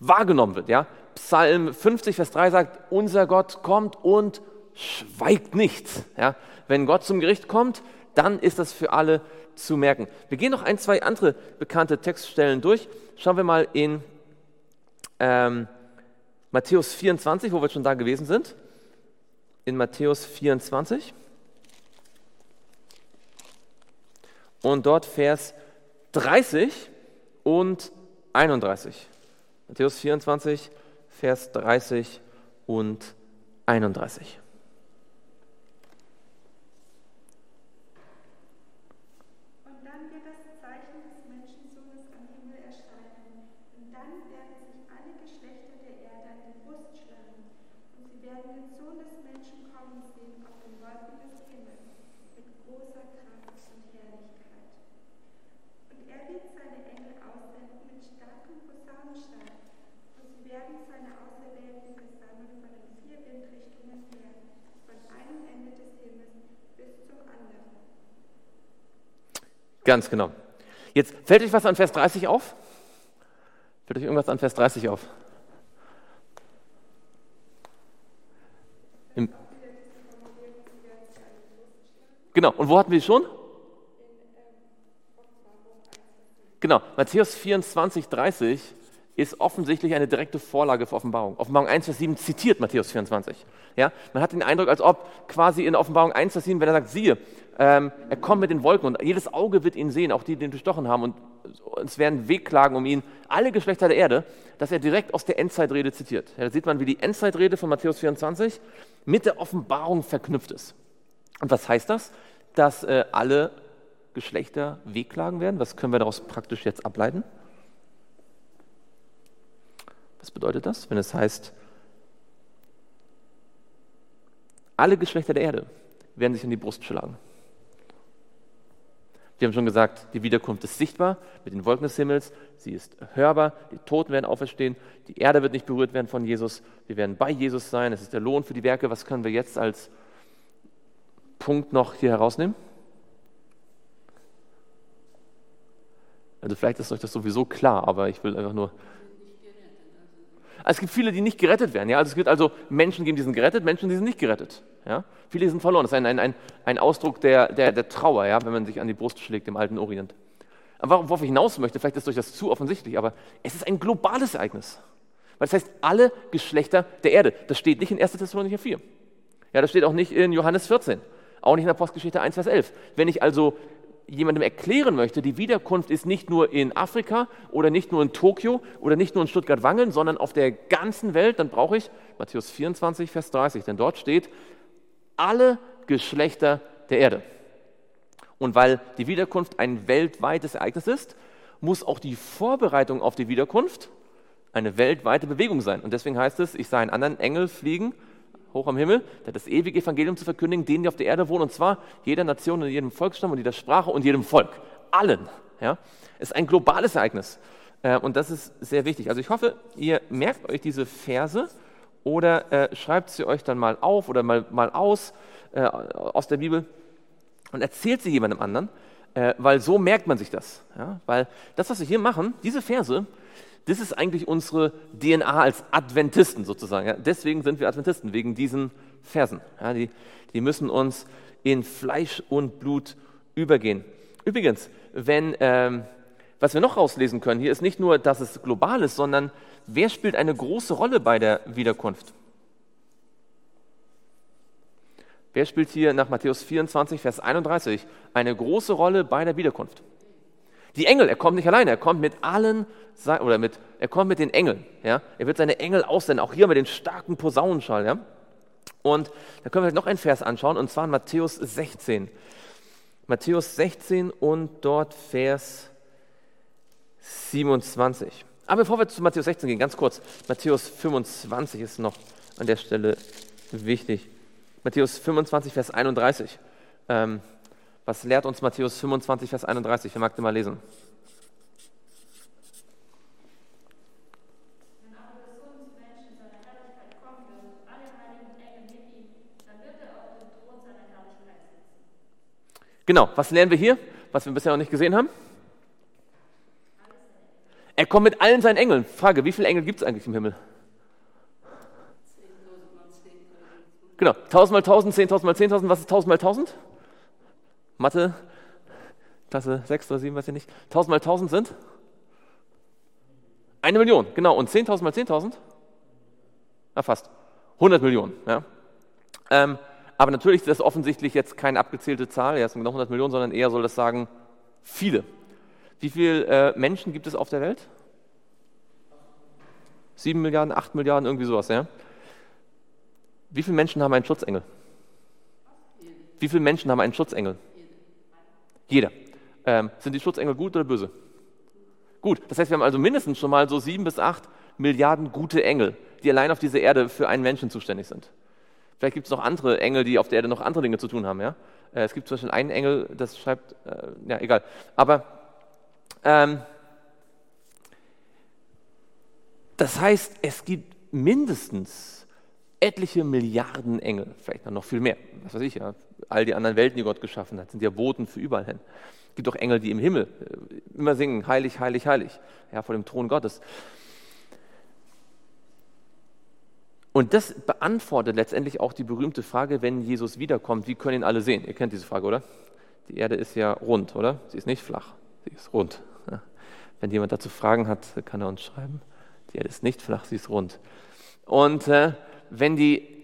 wahrgenommen wird. Ja? Psalm 50, Vers 3 sagt, unser Gott kommt und schweigt nicht. Ja? Wenn Gott zum Gericht kommt, dann ist das für alle zu merken. Wir gehen noch ein, zwei andere bekannte Textstellen durch. Schauen wir mal in ähm, Matthäus 24, wo wir schon da gewesen sind. In Matthäus 24. Und dort Vers 30 und 31. Matthäus 24, Vers 30 und 31. Ganz genau. Jetzt fällt euch was an Vers 30 auf? Fällt euch irgendwas an Vers 30 auf? Im genau, und wo hatten wir schon? Genau, Matthäus 24, 30 ist offensichtlich eine direkte Vorlage für Offenbarung. Offenbarung 1, Vers 7 zitiert Matthäus 24. Ja? Man hat den Eindruck, als ob quasi in Offenbarung 1, Vers 7, wenn er sagt, siehe, ähm, er kommt mit den Wolken und jedes Auge wird ihn sehen, auch die, die ihn durchstochen haben und es werden Wegklagen um ihn, alle Geschlechter der Erde, dass er direkt aus der Endzeitrede zitiert. Ja, da sieht man, wie die Endzeitrede von Matthäus 24 mit der Offenbarung verknüpft ist. Und was heißt das? dass äh, alle Geschlechter wehklagen werden. Was können wir daraus praktisch jetzt ableiten? Was bedeutet das, wenn es heißt, alle Geschlechter der Erde werden sich in die Brust schlagen? Wir haben schon gesagt, die Wiederkunft ist sichtbar mit den Wolken des Himmels, sie ist hörbar, die Toten werden auferstehen, die Erde wird nicht berührt werden von Jesus, wir werden bei Jesus sein, es ist der Lohn für die Werke. Was können wir jetzt als Punkt noch hier herausnehmen? Also vielleicht ist euch das sowieso klar, aber ich will einfach nur. Es gibt viele, die nicht gerettet werden. Ja? Also es gibt also Menschen die sind gerettet, Menschen, die sind nicht gerettet. Ja? Viele sind verloren. Das ist ein, ein, ein, Ausdruck der, der, der Trauer, ja? wenn man sich an die Brust schlägt im alten Orient. Aber worauf ich hinaus möchte, vielleicht ist euch das zu offensichtlich, aber es ist ein globales Ereignis. Weil das heißt, alle Geschlechter der Erde. Das steht nicht in 1. Thessalonicher 4. Ja, das steht auch nicht in Johannes 14. Auch nicht in der Postgeschichte 1, Vers 11. Wenn ich also jemandem erklären möchte, die Wiederkunft ist nicht nur in Afrika oder nicht nur in Tokio oder nicht nur in Stuttgart-Wangeln, sondern auf der ganzen Welt, dann brauche ich Matthäus 24, Vers 30, denn dort steht, alle Geschlechter der Erde. Und weil die Wiederkunft ein weltweites Ereignis ist, muss auch die Vorbereitung auf die Wiederkunft eine weltweite Bewegung sein. Und deswegen heißt es, ich sah einen anderen Engel fliegen hoch am Himmel, der hat das ewige Evangelium zu verkündigen, denen, die auf der Erde wohnen, und zwar jeder Nation und jedem Volksstamm und jeder Sprache und jedem Volk. Allen. Ja? Ist ein globales Ereignis. Äh, und das ist sehr wichtig. Also ich hoffe, ihr merkt euch diese Verse oder äh, schreibt sie euch dann mal auf oder mal, mal aus äh, aus der Bibel und erzählt sie jemandem anderen, äh, weil so merkt man sich das. Ja? Weil das, was wir hier machen, diese Verse, das ist eigentlich unsere DNA als Adventisten sozusagen. Ja? Deswegen sind wir Adventisten, wegen diesen Versen. Ja? Die, die müssen uns in Fleisch und Blut übergehen. Übrigens, wenn, ähm, was wir noch rauslesen können, hier ist nicht nur, dass es global ist, sondern wer spielt eine große Rolle bei der Wiederkunft? Wer spielt hier nach Matthäus 24, Vers 31 eine große Rolle bei der Wiederkunft? Die Engel, er kommt nicht alleine, er kommt mit allen, oder mit, er kommt mit den Engeln. Ja? Er wird seine Engel aussenden, auch hier mit den starken Posaunenschall. Ja? Und da können wir noch einen Vers anschauen, und zwar in Matthäus 16. Matthäus 16 und dort Vers 27. Aber bevor wir zu Matthäus 16 gehen, ganz kurz, Matthäus 25 ist noch an der Stelle wichtig. Matthäus 25, Vers 31. Ähm, was lehrt uns Matthäus 25, Vers 31? Wer mag den mal lesen? Genau, was lernen wir hier, was wir bisher noch nicht gesehen haben? Er kommt mit allen seinen Engeln. Frage, wie viele Engel gibt es eigentlich im Himmel? Genau, 1000 mal 1000, 10.000 mal 10.000, was ist 1000 mal 1000? Mathe, Klasse 6 oder 7, weiß ich nicht. 1000 mal 1000 sind? Eine Million, genau. Und 10.000 mal 10.000? Na, fast. 100 Millionen, ja. Ähm, aber natürlich ist das offensichtlich jetzt keine abgezählte Zahl, ja, es sind genau 100 Millionen, sondern eher soll das sagen, viele. Wie viele äh, Menschen gibt es auf der Welt? 7 Milliarden, 8 Milliarden, irgendwie sowas, ja. Wie viele Menschen haben einen Schutzengel? Wie viele Menschen haben einen Schutzengel? Jeder. Ähm, sind die Schutzengel gut oder böse? Gut. Das heißt, wir haben also mindestens schon mal so sieben bis acht Milliarden gute Engel, die allein auf dieser Erde für einen Menschen zuständig sind. Vielleicht gibt es noch andere Engel, die auf der Erde noch andere Dinge zu tun haben. Ja? Äh, es gibt zum Beispiel einen Engel, das schreibt, äh, ja, egal. Aber ähm, das heißt, es gibt mindestens etliche Milliarden Engel, vielleicht noch viel mehr, was weiß ich, ja, all die anderen Welten, die Gott geschaffen hat, sind ja Boten für überall hin. Es gibt auch Engel, die im Himmel äh, immer singen, heilig, heilig, heilig, ja, vor dem Thron Gottes. Und das beantwortet letztendlich auch die berühmte Frage, wenn Jesus wiederkommt, wie können ihn alle sehen? Ihr kennt diese Frage, oder? Die Erde ist ja rund, oder? Sie ist nicht flach, sie ist rund. Wenn jemand dazu Fragen hat, kann er uns schreiben. Die Erde ist nicht flach, sie ist rund. Und äh, wenn die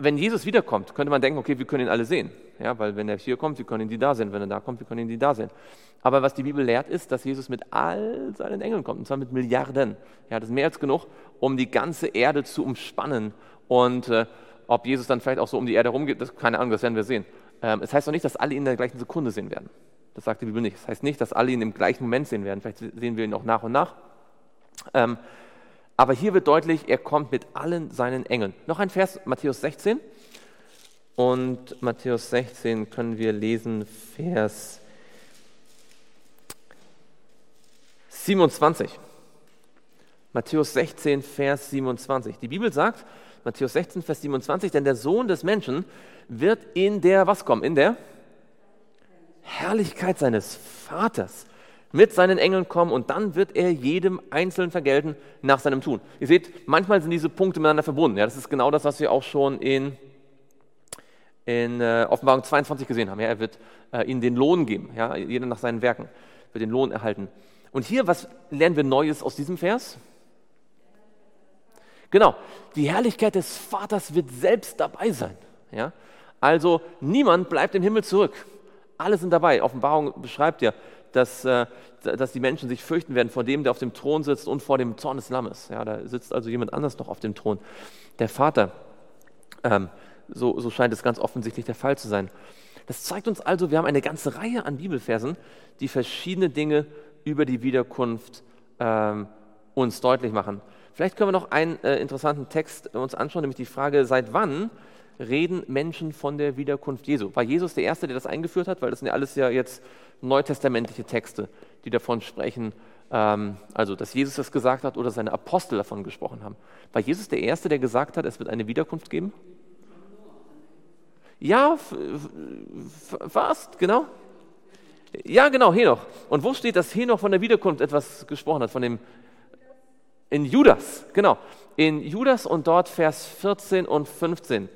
wenn Jesus wiederkommt, könnte man denken, okay, wir können ihn alle sehen. Ja, weil wenn er hier kommt, wir können ihn die da sehen. Wenn er da kommt, wir können ihn die da sehen. Aber was die Bibel lehrt, ist, dass Jesus mit all seinen Engeln kommt, und zwar mit Milliarden. Ja, das ist mehr als genug, um die ganze Erde zu umspannen. Und äh, ob Jesus dann vielleicht auch so um die Erde rumgeht, das keine Ahnung, das werden wir sehen. Ähm, es heißt auch nicht, dass alle ihn in der gleichen Sekunde sehen werden. Das sagt die Bibel nicht. Das heißt nicht, dass alle ihn im gleichen Moment sehen werden. Vielleicht sehen wir ihn auch nach und nach. Ähm, aber hier wird deutlich, er kommt mit allen seinen Engeln. Noch ein Vers, Matthäus 16. Und Matthäus 16 können wir lesen, Vers 27. Matthäus 16, Vers 27. Die Bibel sagt, Matthäus 16, Vers 27, denn der Sohn des Menschen wird in der, was kommen? In der Herrlichkeit seines Vaters mit seinen Engeln kommen und dann wird er jedem Einzelnen vergelten nach seinem Tun. Ihr seht, manchmal sind diese Punkte miteinander verbunden. Ja, das ist genau das, was wir auch schon in, in äh, Offenbarung 22 gesehen haben. Ja, er wird äh, ihnen den Lohn geben, ja, jeder nach seinen Werken wird den Lohn erhalten. Und hier, was lernen wir Neues aus diesem Vers? Genau, die Herrlichkeit des Vaters wird selbst dabei sein. Ja? Also niemand bleibt im Himmel zurück. Alle sind dabei. Offenbarung beschreibt ja, dass, äh, dass die Menschen sich fürchten werden vor dem, der auf dem Thron sitzt und vor dem Zorn des Lammes. Ja, da sitzt also jemand anders noch auf dem Thron. Der Vater. Ähm, so, so scheint es ganz offensichtlich der Fall zu sein. Das zeigt uns also, wir haben eine ganze Reihe an Bibelversen, die verschiedene Dinge über die Wiederkunft ähm, uns deutlich machen. Vielleicht können wir noch einen äh, interessanten Text uns anschauen, nämlich die Frage, seit wann reden Menschen von der Wiederkunft Jesu? War Jesus der Erste, der das eingeführt hat? Weil das sind ja alles ja jetzt neutestamentliche Texte, die davon sprechen, ähm, also dass Jesus das gesagt hat oder seine Apostel davon gesprochen haben. War Jesus der Erste, der gesagt hat, es wird eine Wiederkunft geben? Ja, fast, genau. Ja, genau, Henoch. Und wo steht, dass Henoch von der Wiederkunft etwas gesprochen hat? Von dem in Judas, genau. In Judas und dort Vers 14 und 15.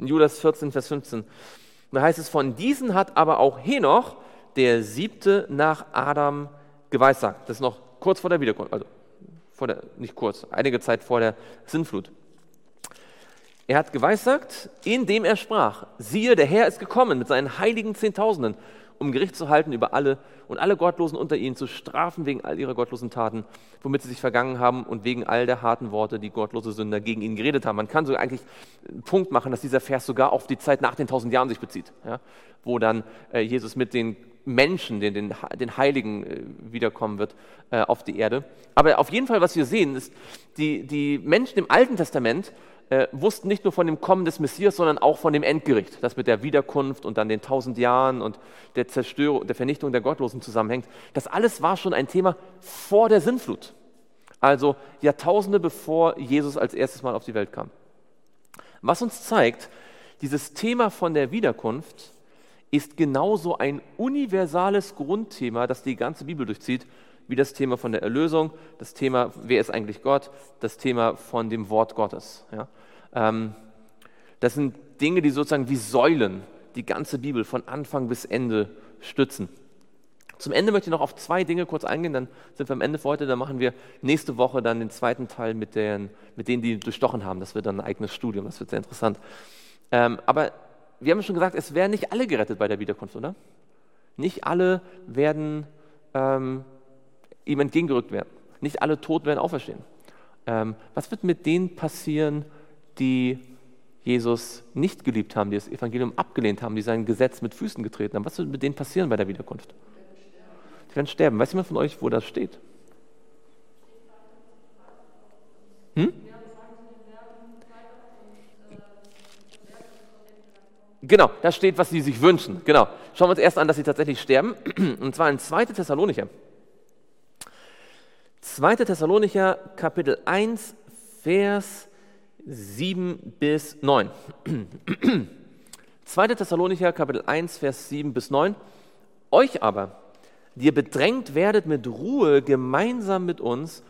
In Judas 14, Vers 15. Da heißt es, von diesen hat aber auch Henoch, der siebte nach Adam, geweissagt. Das ist noch kurz vor der Wiederkunft, also vor der, nicht kurz, einige Zeit vor der Sinnflut. Er hat geweissagt, indem er sprach, siehe, der Herr ist gekommen mit seinen heiligen Zehntausenden um Gericht zu halten über alle und alle Gottlosen unter ihnen zu strafen wegen all ihrer gottlosen Taten, womit sie sich vergangen haben und wegen all der harten Worte, die gottlose Sünder gegen ihn geredet haben. Man kann so eigentlich einen Punkt machen, dass dieser Vers sogar auf die Zeit nach den tausend Jahren sich bezieht, ja, wo dann äh, Jesus mit den Menschen, den, den, den Heiligen äh, wiederkommen wird äh, auf die Erde. Aber auf jeden Fall, was wir sehen, ist, die, die Menschen im Alten Testament äh, wussten nicht nur von dem Kommen des Messias, sondern auch von dem Endgericht, das mit der Wiederkunft und dann den tausend Jahren und der Zerstörung, der Vernichtung der Gottlosen zusammenhängt. Das alles war schon ein Thema vor der Sinnflut. Also Jahrtausende bevor Jesus als erstes Mal auf die Welt kam. Was uns zeigt, dieses Thema von der Wiederkunft ist genauso ein universales Grundthema, das die ganze Bibel durchzieht, wie das Thema von der Erlösung, das Thema, wer ist eigentlich Gott, das Thema von dem Wort Gottes. Ja. Ähm, das sind Dinge, die sozusagen wie Säulen die ganze Bibel von Anfang bis Ende stützen. Zum Ende möchte ich noch auf zwei Dinge kurz eingehen, dann sind wir am Ende für heute, dann machen wir nächste Woche dann den zweiten Teil mit, den, mit denen, die durchstochen haben. Das wird dann ein eigenes Studium, das wird sehr interessant. Ähm, aber wir haben schon gesagt, es werden nicht alle gerettet bei der Wiederkunft, oder? Nicht alle werden ähm, ihm entgegengerückt werden. Nicht alle tot werden auferstehen. Ähm, was wird mit denen passieren, die Jesus nicht geliebt haben, die das Evangelium abgelehnt haben, die sein Gesetz mit Füßen getreten haben? Was wird mit denen passieren bei der Wiederkunft? Die werden sterben. Weiß jemand von euch, wo das steht? Hm? Genau, da steht, was sie sich wünschen. Genau. Schauen wir uns erst an, dass sie tatsächlich sterben. [CLEARS THROAT] Und zwar in 2. Thessalonicher. 2. Thessalonicher Kapitel 1, Vers 7 bis 9. 2. [CLEARS THROAT] Thessalonicher Kapitel 1, Vers 7 bis 9. Euch aber, die ihr bedrängt werdet mit Ruhe gemeinsam mit uns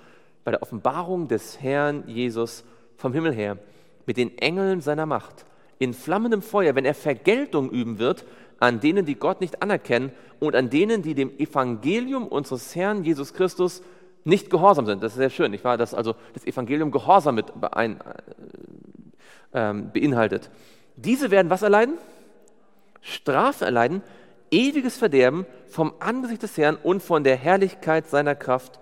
bei der Offenbarung des Herrn Jesus vom Himmel her, mit den Engeln seiner Macht, in flammendem Feuer, wenn er Vergeltung üben wird an denen, die Gott nicht anerkennen und an denen, die dem Evangelium unseres Herrn Jesus Christus nicht gehorsam sind. Das ist sehr schön, nicht wahr? Dass also das Evangelium Gehorsam mit ein, äh, beinhaltet. Diese werden was erleiden? Strafe erleiden, ewiges Verderben vom Angesicht des Herrn und von der Herrlichkeit seiner Kraft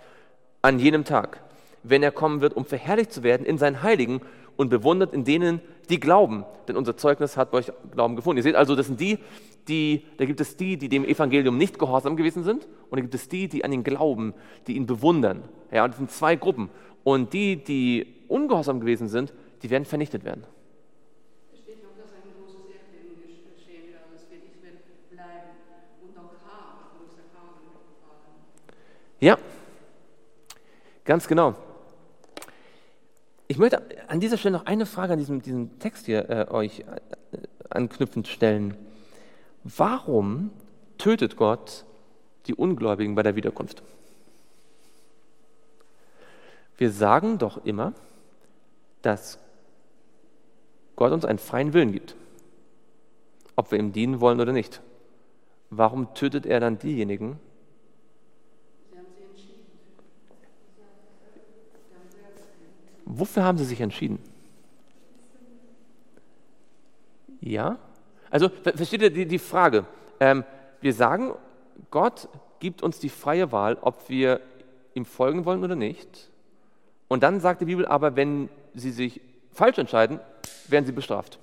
an jenem Tag, wenn er kommen wird, um verherrlicht zu werden in seinen Heiligen und bewundert in denen, die glauben. Denn unser Zeugnis hat bei euch Glauben gefunden. Ihr seht also, das sind die, die, da gibt es die, die dem Evangelium nicht gehorsam gewesen sind, und da gibt es die, die an ihn glauben, die ihn bewundern. Ja, und das sind zwei Gruppen. Und die, die ungehorsam gewesen sind, die werden vernichtet werden. Ja, ganz genau. Ich möchte an dieser Stelle noch eine Frage an diesem, diesem Text hier äh, euch äh, anknüpfend stellen. Warum tötet Gott die Ungläubigen bei der Wiederkunft? Wir sagen doch immer, dass Gott uns einen freien Willen gibt, ob wir ihm dienen wollen oder nicht. Warum tötet er dann diejenigen, Sie haben sich entschieden. Wofür haben Sie sich entschieden? Ja? Also ver- versteht ihr die, die Frage? Ähm, wir sagen, Gott gibt uns die freie Wahl, ob wir ihm folgen wollen oder nicht. Und dann sagt die Bibel aber, wenn Sie sich falsch entscheiden, werden Sie bestraft.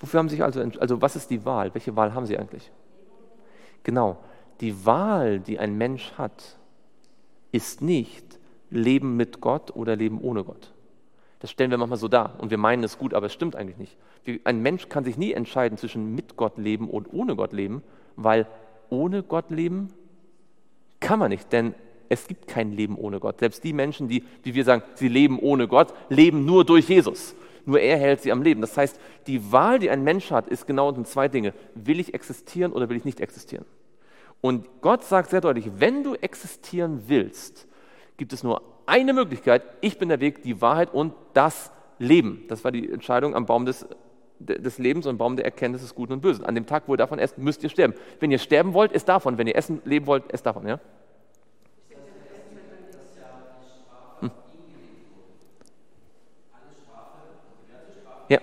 Wofür haben Sie sich also, also was ist die Wahl? Welche Wahl haben Sie eigentlich? Genau, die Wahl, die ein Mensch hat, ist nicht Leben mit Gott oder Leben ohne Gott. Das stellen wir manchmal so dar und wir meinen es gut, aber es stimmt eigentlich nicht. Ein Mensch kann sich nie entscheiden zwischen mit Gott leben und ohne Gott leben, weil ohne Gott leben kann man nicht, denn es gibt kein Leben ohne Gott. Selbst die Menschen, die, wie wir sagen, sie leben ohne Gott, leben nur durch Jesus. Nur er hält sie am Leben. Das heißt, die Wahl, die ein Mensch hat, ist genau um zwei Dinge. Will ich existieren oder will ich nicht existieren? Und Gott sagt sehr deutlich, wenn du existieren willst, gibt es nur eine Möglichkeit. Ich bin der Weg, die Wahrheit und das Leben. Das war die Entscheidung am Baum des, des Lebens und Baum der Erkenntnis des Guten und Bösen. An dem Tag, wo ihr davon esst, müsst ihr sterben. Wenn ihr sterben wollt, esst davon. Wenn ihr essen, leben wollt, esst davon. Ja? Hm. Ja,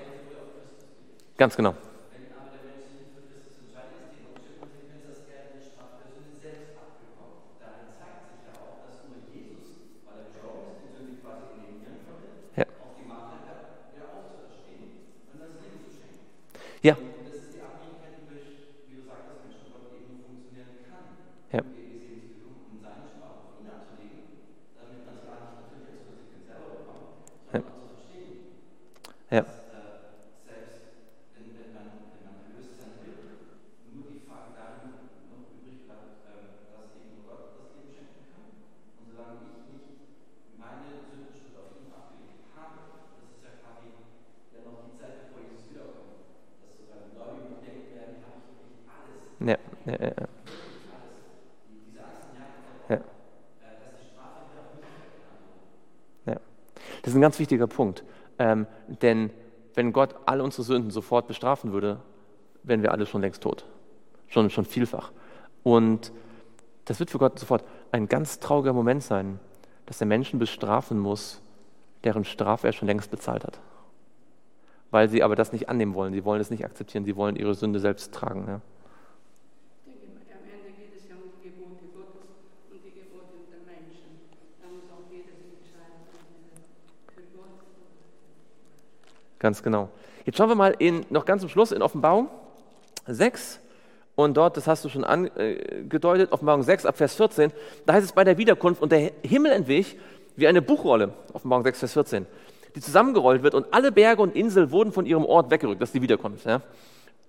ganz genau. Ja. Ja. Ja. Ja. Ja. Ja, ja, ja. ja. Das ist ein ganz wichtiger Punkt. Ähm, denn wenn Gott all unsere Sünden sofort bestrafen würde, wären wir alle schon längst tot. Schon, schon vielfach. Und das wird für Gott sofort ein ganz trauriger Moment sein, dass er Menschen bestrafen muss, deren Strafe er schon längst bezahlt hat. Weil sie aber das nicht annehmen wollen. Sie wollen es nicht akzeptieren. Sie wollen ihre Sünde selbst tragen. Ja. Ich denke, am Ende geht es ja um die Gebote Gottes und die Gebote der Menschen. Da muss auch jeder sich entscheiden, für Gott. Ganz genau. Jetzt schauen wir mal in, noch ganz zum Schluss in Offenbarung 6. Und dort, das hast du schon angedeutet, Offenbarung 6 ab Vers 14, da heißt es bei der Wiederkunft, und der Himmel entwich wie eine Buchrolle, Offenbarung 6, Vers 14, die zusammengerollt wird und alle Berge und Inseln wurden von ihrem Ort weggerückt. Das ist die Wiederkunft. Ja?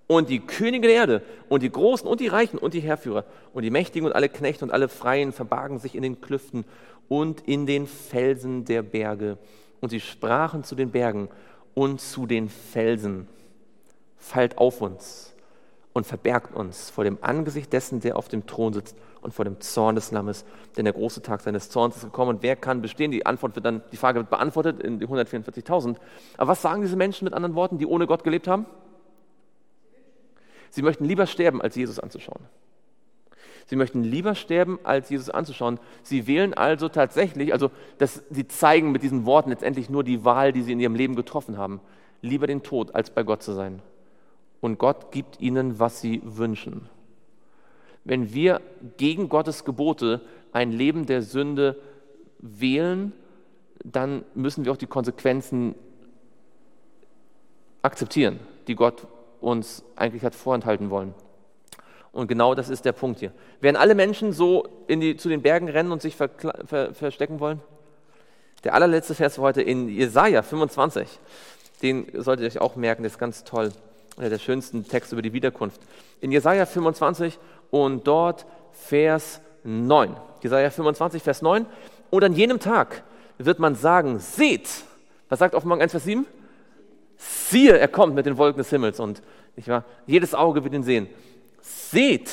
Und die Könige der Erde und die Großen und die Reichen und die Herrführer und die Mächtigen und alle Knechte und alle Freien verbargen sich in den Klüften und in den Felsen der Berge. Und sie sprachen zu den Bergen und zu den Felsen, fallt auf uns und verbergt uns vor dem Angesicht dessen, der auf dem Thron sitzt und vor dem Zorn des Lammes, denn der große Tag seines Zorns ist gekommen und wer kann bestehen? Die Antwort wird dann, die Frage wird beantwortet in die 144.000. Aber was sagen diese Menschen mit anderen Worten, die ohne Gott gelebt haben? Sie möchten lieber sterben, als Jesus anzuschauen. Sie möchten lieber sterben, als Jesus anzuschauen. Sie wählen also tatsächlich, also das, sie zeigen mit diesen Worten letztendlich nur die Wahl, die sie in ihrem Leben getroffen haben. Lieber den Tod, als bei Gott zu sein. Und Gott gibt ihnen, was sie wünschen. Wenn wir gegen Gottes Gebote ein Leben der Sünde wählen, dann müssen wir auch die Konsequenzen akzeptieren, die Gott uns eigentlich hat vorenthalten wollen. Und genau das ist der Punkt hier. Werden alle Menschen so die, zu den Bergen rennen und sich ver, ver, verstecken wollen? Der allerletzte Vers für heute in Jesaja 25. Den solltet ihr euch auch merken, das ist ganz toll. Einer der schönsten Texte über die Wiederkunft. In Jesaja 25 und dort Vers 9. Jesaja 25, Vers 9. Und an jenem Tag wird man sagen: Seht, was sagt Offenbarung 1, Vers 7? Siehe, er kommt mit den Wolken des Himmels und nicht wahr? jedes Auge wird ihn sehen. Seht,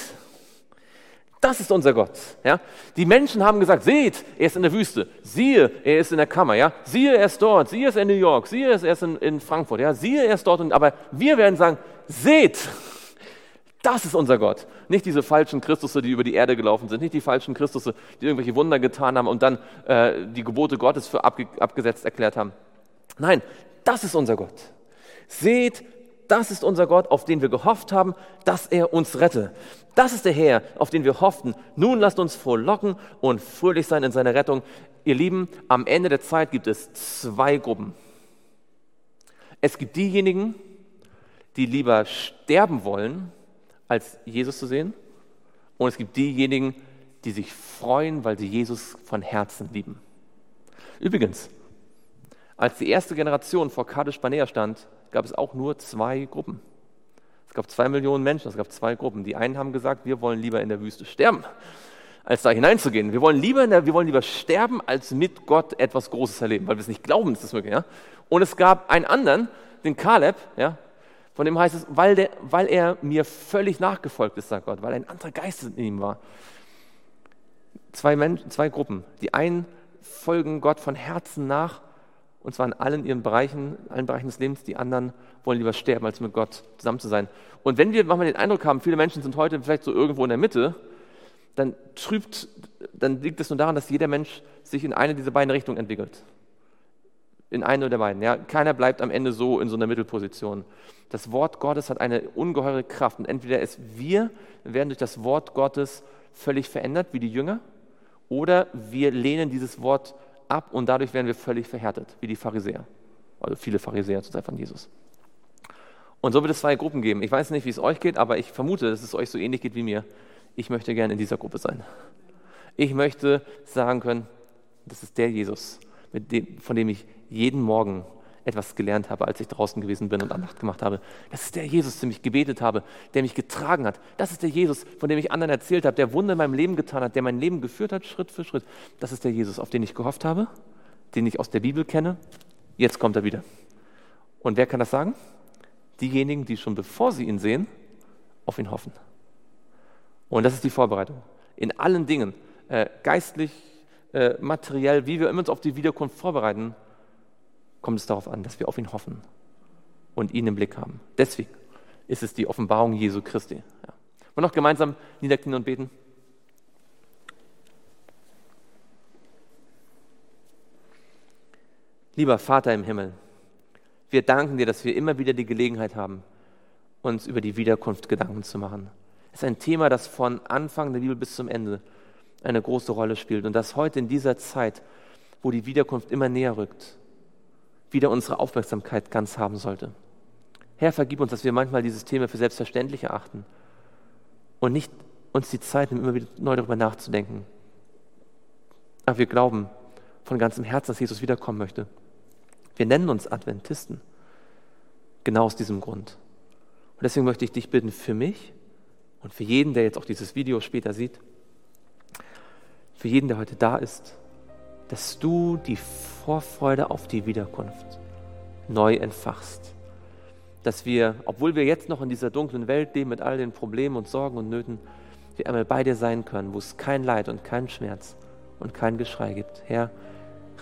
das ist unser Gott. Ja? Die Menschen haben gesagt, seht, er ist in der Wüste. Siehe, er ist in der Kammer. Ja? Siehe, er ist dort. Siehe, er ist in New York. Siehe, er ist in, in Frankfurt. Ja? Siehe, er ist dort. Und, aber wir werden sagen, seht, das ist unser Gott. Nicht diese falschen Christusse, die über die Erde gelaufen sind. Nicht die falschen Christusse, die irgendwelche Wunder getan haben und dann äh, die Gebote Gottes für abge abgesetzt erklärt haben. Nein, das ist unser Gott. Seht, das ist unser Gott, auf den wir gehofft haben, dass er uns rette. Das ist der Herr, auf den wir hofften. Nun lasst uns frohlocken und fröhlich sein in seiner Rettung. Ihr Lieben, am Ende der Zeit gibt es zwei Gruppen. Es gibt diejenigen, die lieber sterben wollen, als Jesus zu sehen. Und es gibt diejenigen, die sich freuen, weil sie Jesus von Herzen lieben. Übrigens, als die erste Generation vor Kadesh Barnea stand, gab es auch nur zwei Gruppen. Es gab zwei Millionen Menschen, es gab zwei Gruppen. Die einen haben gesagt, wir wollen lieber in der Wüste sterben, als da hineinzugehen. Wir wollen lieber, der, wir wollen lieber sterben, als mit Gott etwas Großes erleben, weil wir es nicht glauben, dass das möglich ist. Ja? Und es gab einen anderen, den Kaleb, ja, von dem heißt es, weil, der, weil er mir völlig nachgefolgt ist, sagt Gott, weil ein anderer Geist in ihm war. Zwei, Menschen, zwei Gruppen. Die einen folgen Gott von Herzen nach und zwar in allen ihren Bereichen, allen Bereichen des Lebens. Die anderen wollen lieber sterben, als mit Gott zusammen zu sein. Und wenn wir manchmal den Eindruck haben, viele Menschen sind heute vielleicht so irgendwo in der Mitte, dann trübt, dann liegt es nur daran, dass jeder Mensch sich in eine dieser beiden Richtungen entwickelt. In eine oder beiden. Ja? Keiner bleibt am Ende so in so einer Mittelposition. Das Wort Gottes hat eine ungeheure Kraft. Und entweder es wir werden durch das Wort Gottes völlig verändert, wie die Jünger, oder wir lehnen dieses Wort ab und dadurch werden wir völlig verhärtet, wie die Pharisäer. Also viele Pharisäer zur Zeit von Jesus. Und so wird es zwei Gruppen geben. Ich weiß nicht, wie es euch geht, aber ich vermute, dass es euch so ähnlich geht wie mir. Ich möchte gerne in dieser Gruppe sein. Ich möchte sagen können, das ist der Jesus, dem, von dem ich jeden Morgen etwas gelernt habe, als ich draußen gewesen bin und Andacht gemacht habe. Das ist der Jesus, dem ich gebetet habe, der mich getragen hat. Das ist der Jesus, von dem ich anderen erzählt habe, der Wunder in meinem Leben getan hat, der mein Leben geführt hat, Schritt für Schritt. Das ist der Jesus, auf den ich gehofft habe, den ich aus der Bibel kenne. Jetzt kommt er wieder. Und wer kann das sagen? Diejenigen, die schon bevor sie ihn sehen, auf ihn hoffen. Und das ist die Vorbereitung. In allen Dingen, äh, geistlich, äh, materiell, wie wir uns auf die Wiederkunft vorbereiten, kommt es darauf an, dass wir auf ihn hoffen und ihn im Blick haben. Deswegen ist es die Offenbarung Jesu Christi. Ja. Wollen noch gemeinsam niederknien und beten? Lieber Vater im Himmel, wir danken dir, dass wir immer wieder die Gelegenheit haben, uns über die Wiederkunft Gedanken zu machen. Es ist ein Thema, das von Anfang der Bibel bis zum Ende eine große Rolle spielt und das heute in dieser Zeit, wo die Wiederkunft immer näher rückt, wieder unsere Aufmerksamkeit ganz haben sollte. Herr, vergib uns, dass wir manchmal dieses Thema für selbstverständlich erachten und nicht uns die Zeit nehmen, immer wieder neu darüber nachzudenken. Aber wir glauben von ganzem Herzen, dass Jesus wiederkommen möchte. Wir nennen uns Adventisten. Genau aus diesem Grund. Und deswegen möchte ich dich bitten, für mich und für jeden, der jetzt auch dieses Video später sieht, für jeden, der heute da ist, dass du die Vorfreude auf die Wiederkunft neu entfachst. Dass wir, obwohl wir jetzt noch in dieser dunklen Welt leben mit all den Problemen und Sorgen und Nöten, wir einmal bei dir sein können, wo es kein Leid und kein Schmerz und kein Geschrei gibt. Herr,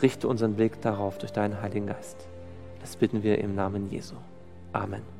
richte unseren Blick darauf durch deinen Heiligen Geist. Das bitten wir im Namen Jesu. Amen.